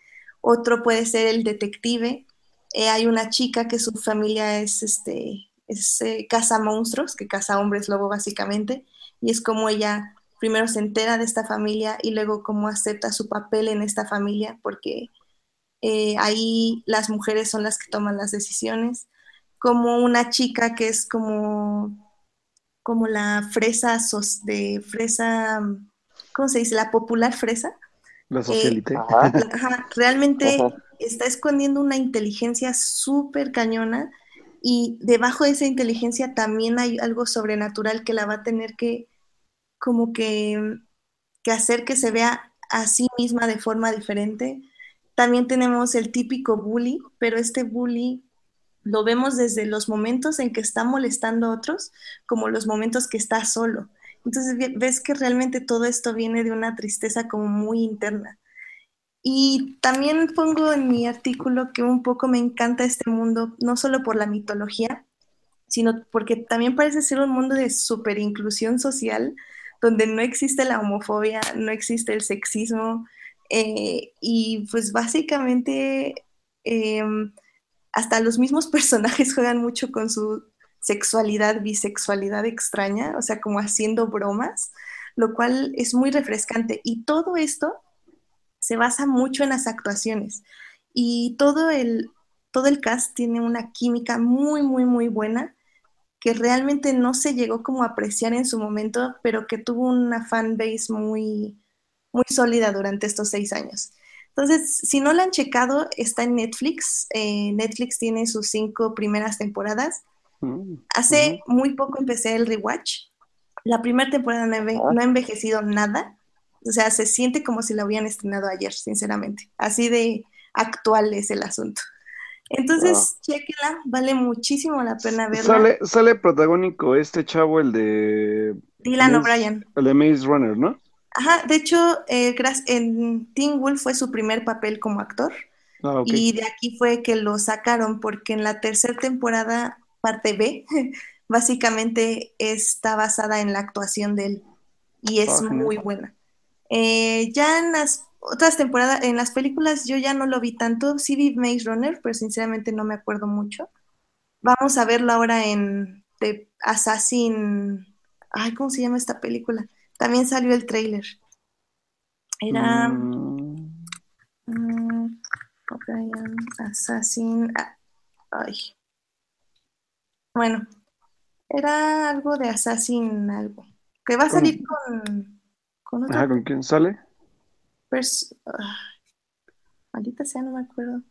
Otro puede ser el detective. Eh, hay una chica que su familia es, este, es eh, caza monstruos, que caza hombres lobo básicamente. Y es como ella primero se entera de esta familia y luego cómo acepta su papel en esta familia, porque eh, ahí las mujeres son las que toman las decisiones, como una chica que es como, como la fresa sos, de fresa, ¿cómo se dice? La popular fresa. La socialite. Eh, ajá, realmente ajá. está escondiendo una inteligencia súper cañona y debajo de esa inteligencia también hay algo sobrenatural que la va a tener que como que, hacer que se vea a sí misma de forma diferente. También tenemos el típico bully, pero este bully lo vemos desde los momentos en que está molestando a otros, como los momentos que está solo. Entonces ves que realmente todo esto viene de una tristeza como muy interna. Y también pongo en mi artículo que un poco me encanta este mundo, no solo por la mitología, sino porque también parece ser un mundo de super inclusión social, donde no existe la homofobia, no existe el sexismo, eh, y pues básicamente eh, hasta los mismos personajes juegan mucho con su sexualidad, bisexualidad extraña, o sea, como haciendo bromas, lo cual es muy refrescante. Y todo esto se basa mucho en las actuaciones. Y todo el, todo el cast tiene una química muy, muy, muy buena que realmente no se llegó como a apreciar en su momento, pero que tuvo una fan base muy, muy sólida durante estos seis años. Entonces, si no la han checado, está en Netflix. Eh, Netflix tiene sus cinco primeras temporadas. Mm, Hace muy poco empecé el rewatch. La primera temporada no, enve no ha envejecido nada. O sea, se siente como si la hubieran estrenado ayer, sinceramente. Así de actual es el asunto. Entonces, oh. chequenla, vale muchísimo la pena verla. Sale, sale protagónico este chavo, el de... Dylan O'Brien. El de Maze Runner, ¿no? Ajá, de hecho, eh, en Teen Wolf fue su primer papel como actor. Ah. Y de aquí fue que lo sacaron porque en la tercera temporada, parte B, básicamente está basada en la actuación de él y es Ah, muy buena. Eh, ya en las otras temporadas, en las películas yo ya no lo vi tanto, sí vi Maze Runner, pero sinceramente no me acuerdo mucho. Vamos a verlo ahora en The Assassin, ay, ¿cómo se llama esta película? También salió el tráiler. Era... Mm, Mm, Assassin. Ay. Bueno, era algo de Assassin, algo. Que va a salir con, con otro ajá, ¿con quién sale? pers- ah, maldita sea, no me acuerdo.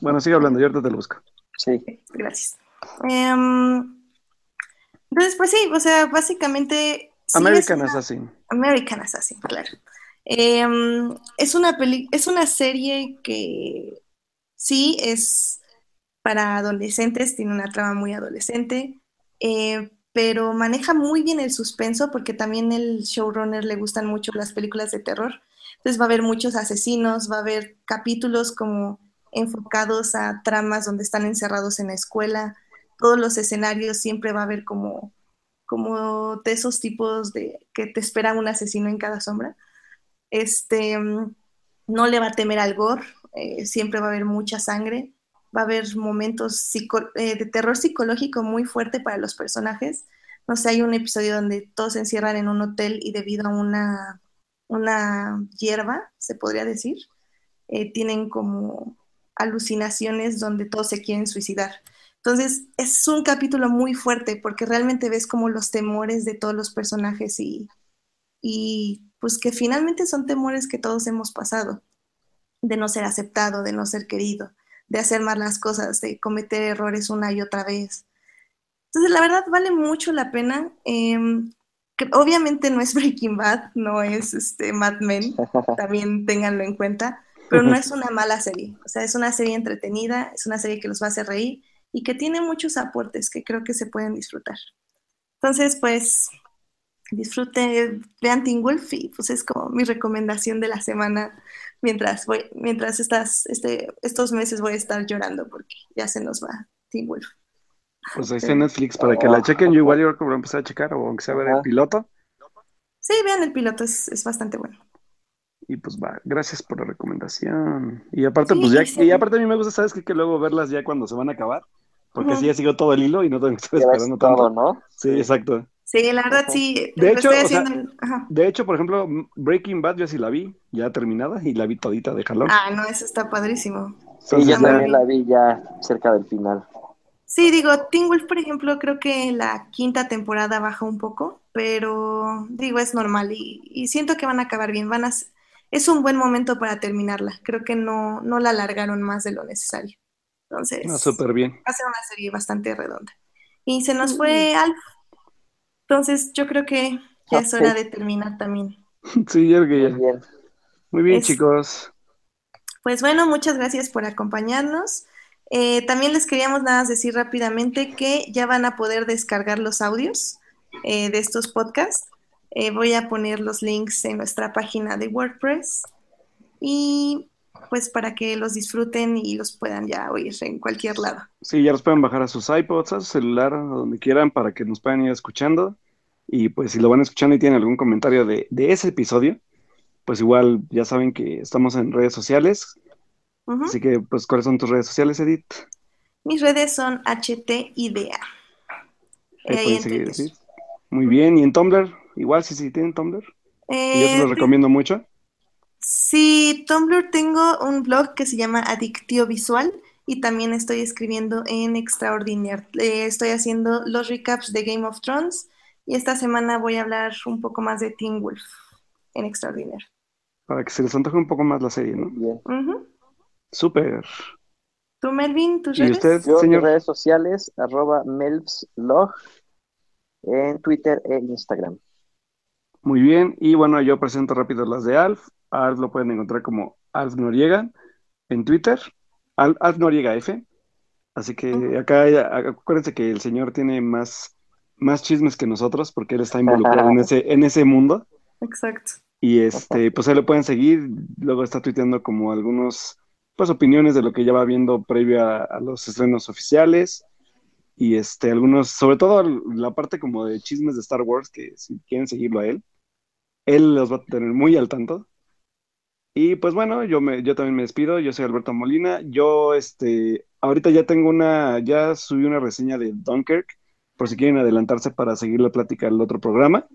Bueno, sigue hablando, yo ahorita te lo busco. Sí. Gracias. Em, entonces, pues sí, o sea, básicamente. sí American una- Assassin. American Assassin, claro. Em, es una peli- es una serie que sí es para adolescentes, tiene una trama muy adolescente, eh, pero maneja muy bien el suspenso porque también el showrunner le gustan mucho las películas de terror. Entonces va a haber muchos asesinos, va a haber capítulos como enfocados a tramas donde están encerrados en la escuela. Todos los escenarios siempre va a haber como como de esos tipos de que te espera un asesino en cada sombra. Este, mm, no le va a temer al gore, eh, siempre va a haber mucha sangre, va a haber momentos eh, de terror psicológico muy fuerte para los personajes. No sé, hay un episodio donde todos se encierran en un hotel y debido a una, una hierba, se podría decir, eh, tienen como alucinaciones donde todos se quieren suicidar. Entonces, es un capítulo muy fuerte porque realmente ves como los temores de todos los personajes y, y pues que finalmente son temores que todos hemos pasado, de no ser aceptado, de no ser querido, de hacer mal las cosas, de cometer errores una y otra vez. Entonces, la verdad vale mucho la pena. Que obviamente no es Breaking Bad, no es este Mad Men, también ténganlo en cuenta, pero no es una mala serie. O sea, es una serie entretenida, es una serie que los va a hacer reír y que tiene muchos aportes que creo que se pueden disfrutar. Entonces, pues, disfruten, vean Teen Wolf y pues es como mi recomendación de la semana mientras voy, mientras estas, este, estos meses voy a estar llorando porque ya se nos va Teen Wolf. Pues ahí está en Netflix para que la chequen. Yo igual yo creo que voy a empezar a checar o aunque sea ver el piloto. Sí, vean el piloto, es, es bastante bueno. Y pues va, gracias por la recomendación. Y aparte, Sí, pues ya, sí. y aparte a mí me gusta, ¿sabes qué? Que luego verlas ya cuando se van a acabar. Porque así ya sigo todo el hilo y no tengo que estar esperando todo, tanto. ¿no? Sí, exacto. Sí, la verdad Ajá. sí, De lo hecho, estoy o sea- haciendo. ajá. De hecho, por ejemplo, Breaking Bad yo sí la vi, ya terminada, y la vi todita de jalón. Ah, no, eso está padrísimo. Sí, Entonces, yo Está muy también la vi ya cerca del final. Sí, digo, Teen Wolf, por ejemplo, creo que la quinta temporada baja un poco, pero digo, es normal y, y siento que van a acabar bien. Van a, es un buen momento para terminarla. Creo que no, no la alargaron más de lo necesario. Entonces, súper bien. va a ser una serie bastante redonda. Y se nos fue Alf. Entonces, yo creo que ya es hora de terminar también. Sí, yo creo que Muy ya. bien. Muy bien, Es- chicos. Pues bueno, muchas gracias por acompañarnos. Eh, también les queríamos nada más decir rápidamente que ya van a poder descargar los audios eh, de estos podcasts. Eh, voy a poner los links en nuestra página de WordPress y pues para que los disfruten y los puedan ya oír en cualquier lado. Sí, ya los pueden bajar a sus iPods, a su celular, a donde quieran, para que nos puedan ir escuchando. Y pues si lo van escuchando y tienen algún comentario de, de ese episodio, pues igual ya saben que estamos en redes sociales. Así que, pues, ¿cuáles son tus redes sociales, Edith? Mis redes son HTIDA. Ahí pueden en seguir, sí. Muy bien. ¿Y en Tumblr? Igual, sí, sí, tienen Tumblr. Y yo se Eh, los recomiendo mucho. Sí, Tumblr tengo un blog que se llama Adictio Visual y también estoy escribiendo en Extraordinaire. Eh, estoy haciendo los recaps de Game of Thrones y esta semana voy a hablar un poco más de Teen Wolf en Extraordinaire. Para que se les antoje un poco más la serie, ¿no? Bien. Ujú. Súper. ¿Tú, Melvin, tus ¿Y redes? usted? Yo, Señor. mis redes sociales, arroba melvslog, en Twitter e Instagram. Muy bien. Y bueno, yo presento rápido las de Alf. A Alf lo pueden encontrar como Alf Noriega en Twitter. Al- Alf Noriega F. Así que acá, acuérdense que el señor tiene más, más chismes que nosotros porque él está involucrado en ese, en ese mundo. Exacto. Y este, pues ahí lo pueden seguir. Luego está tuiteando como algunos pues opiniones de lo que ya va viendo previo a, a los estrenos oficiales y este algunos, sobre todo la parte como de chismes de Star Wars, que si quieren seguirlo a él, él los va a tener muy al tanto. Y pues bueno, yo me, yo también me despido, yo soy Alberto Molina, yo este, ahorita ya tengo una, ya subí una reseña de Dunkirk, por si quieren adelantarse para seguir la plática del otro programa.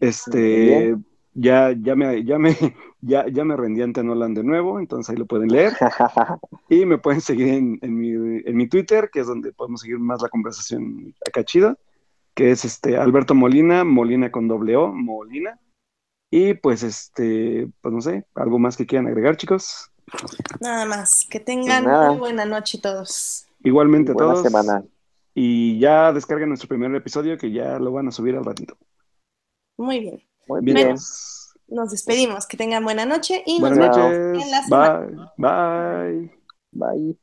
Este, ya, ya me, ya me, ya, ya me rendí ante Nolan de nuevo, entonces ahí lo pueden leer. y me pueden seguir en, en, mi, en mi Twitter, que es donde podemos seguir más la conversación acá chida, que es este Alberto Molina, Molina con doble O, Molina. Y pues este, pues no sé, algo más que quieran agregar, chicos. Nada más, que tengan Pues nada. muy buena noche todos. Igualmente a Buena todos. semana. Y ya descarguen nuestro primer episodio que ya lo van a subir al ratito. Muy bien. Muy Bien. Nos despedimos. Que tengan buena noche y nos vemos noches. en la semana. Bye. Bye. Bye.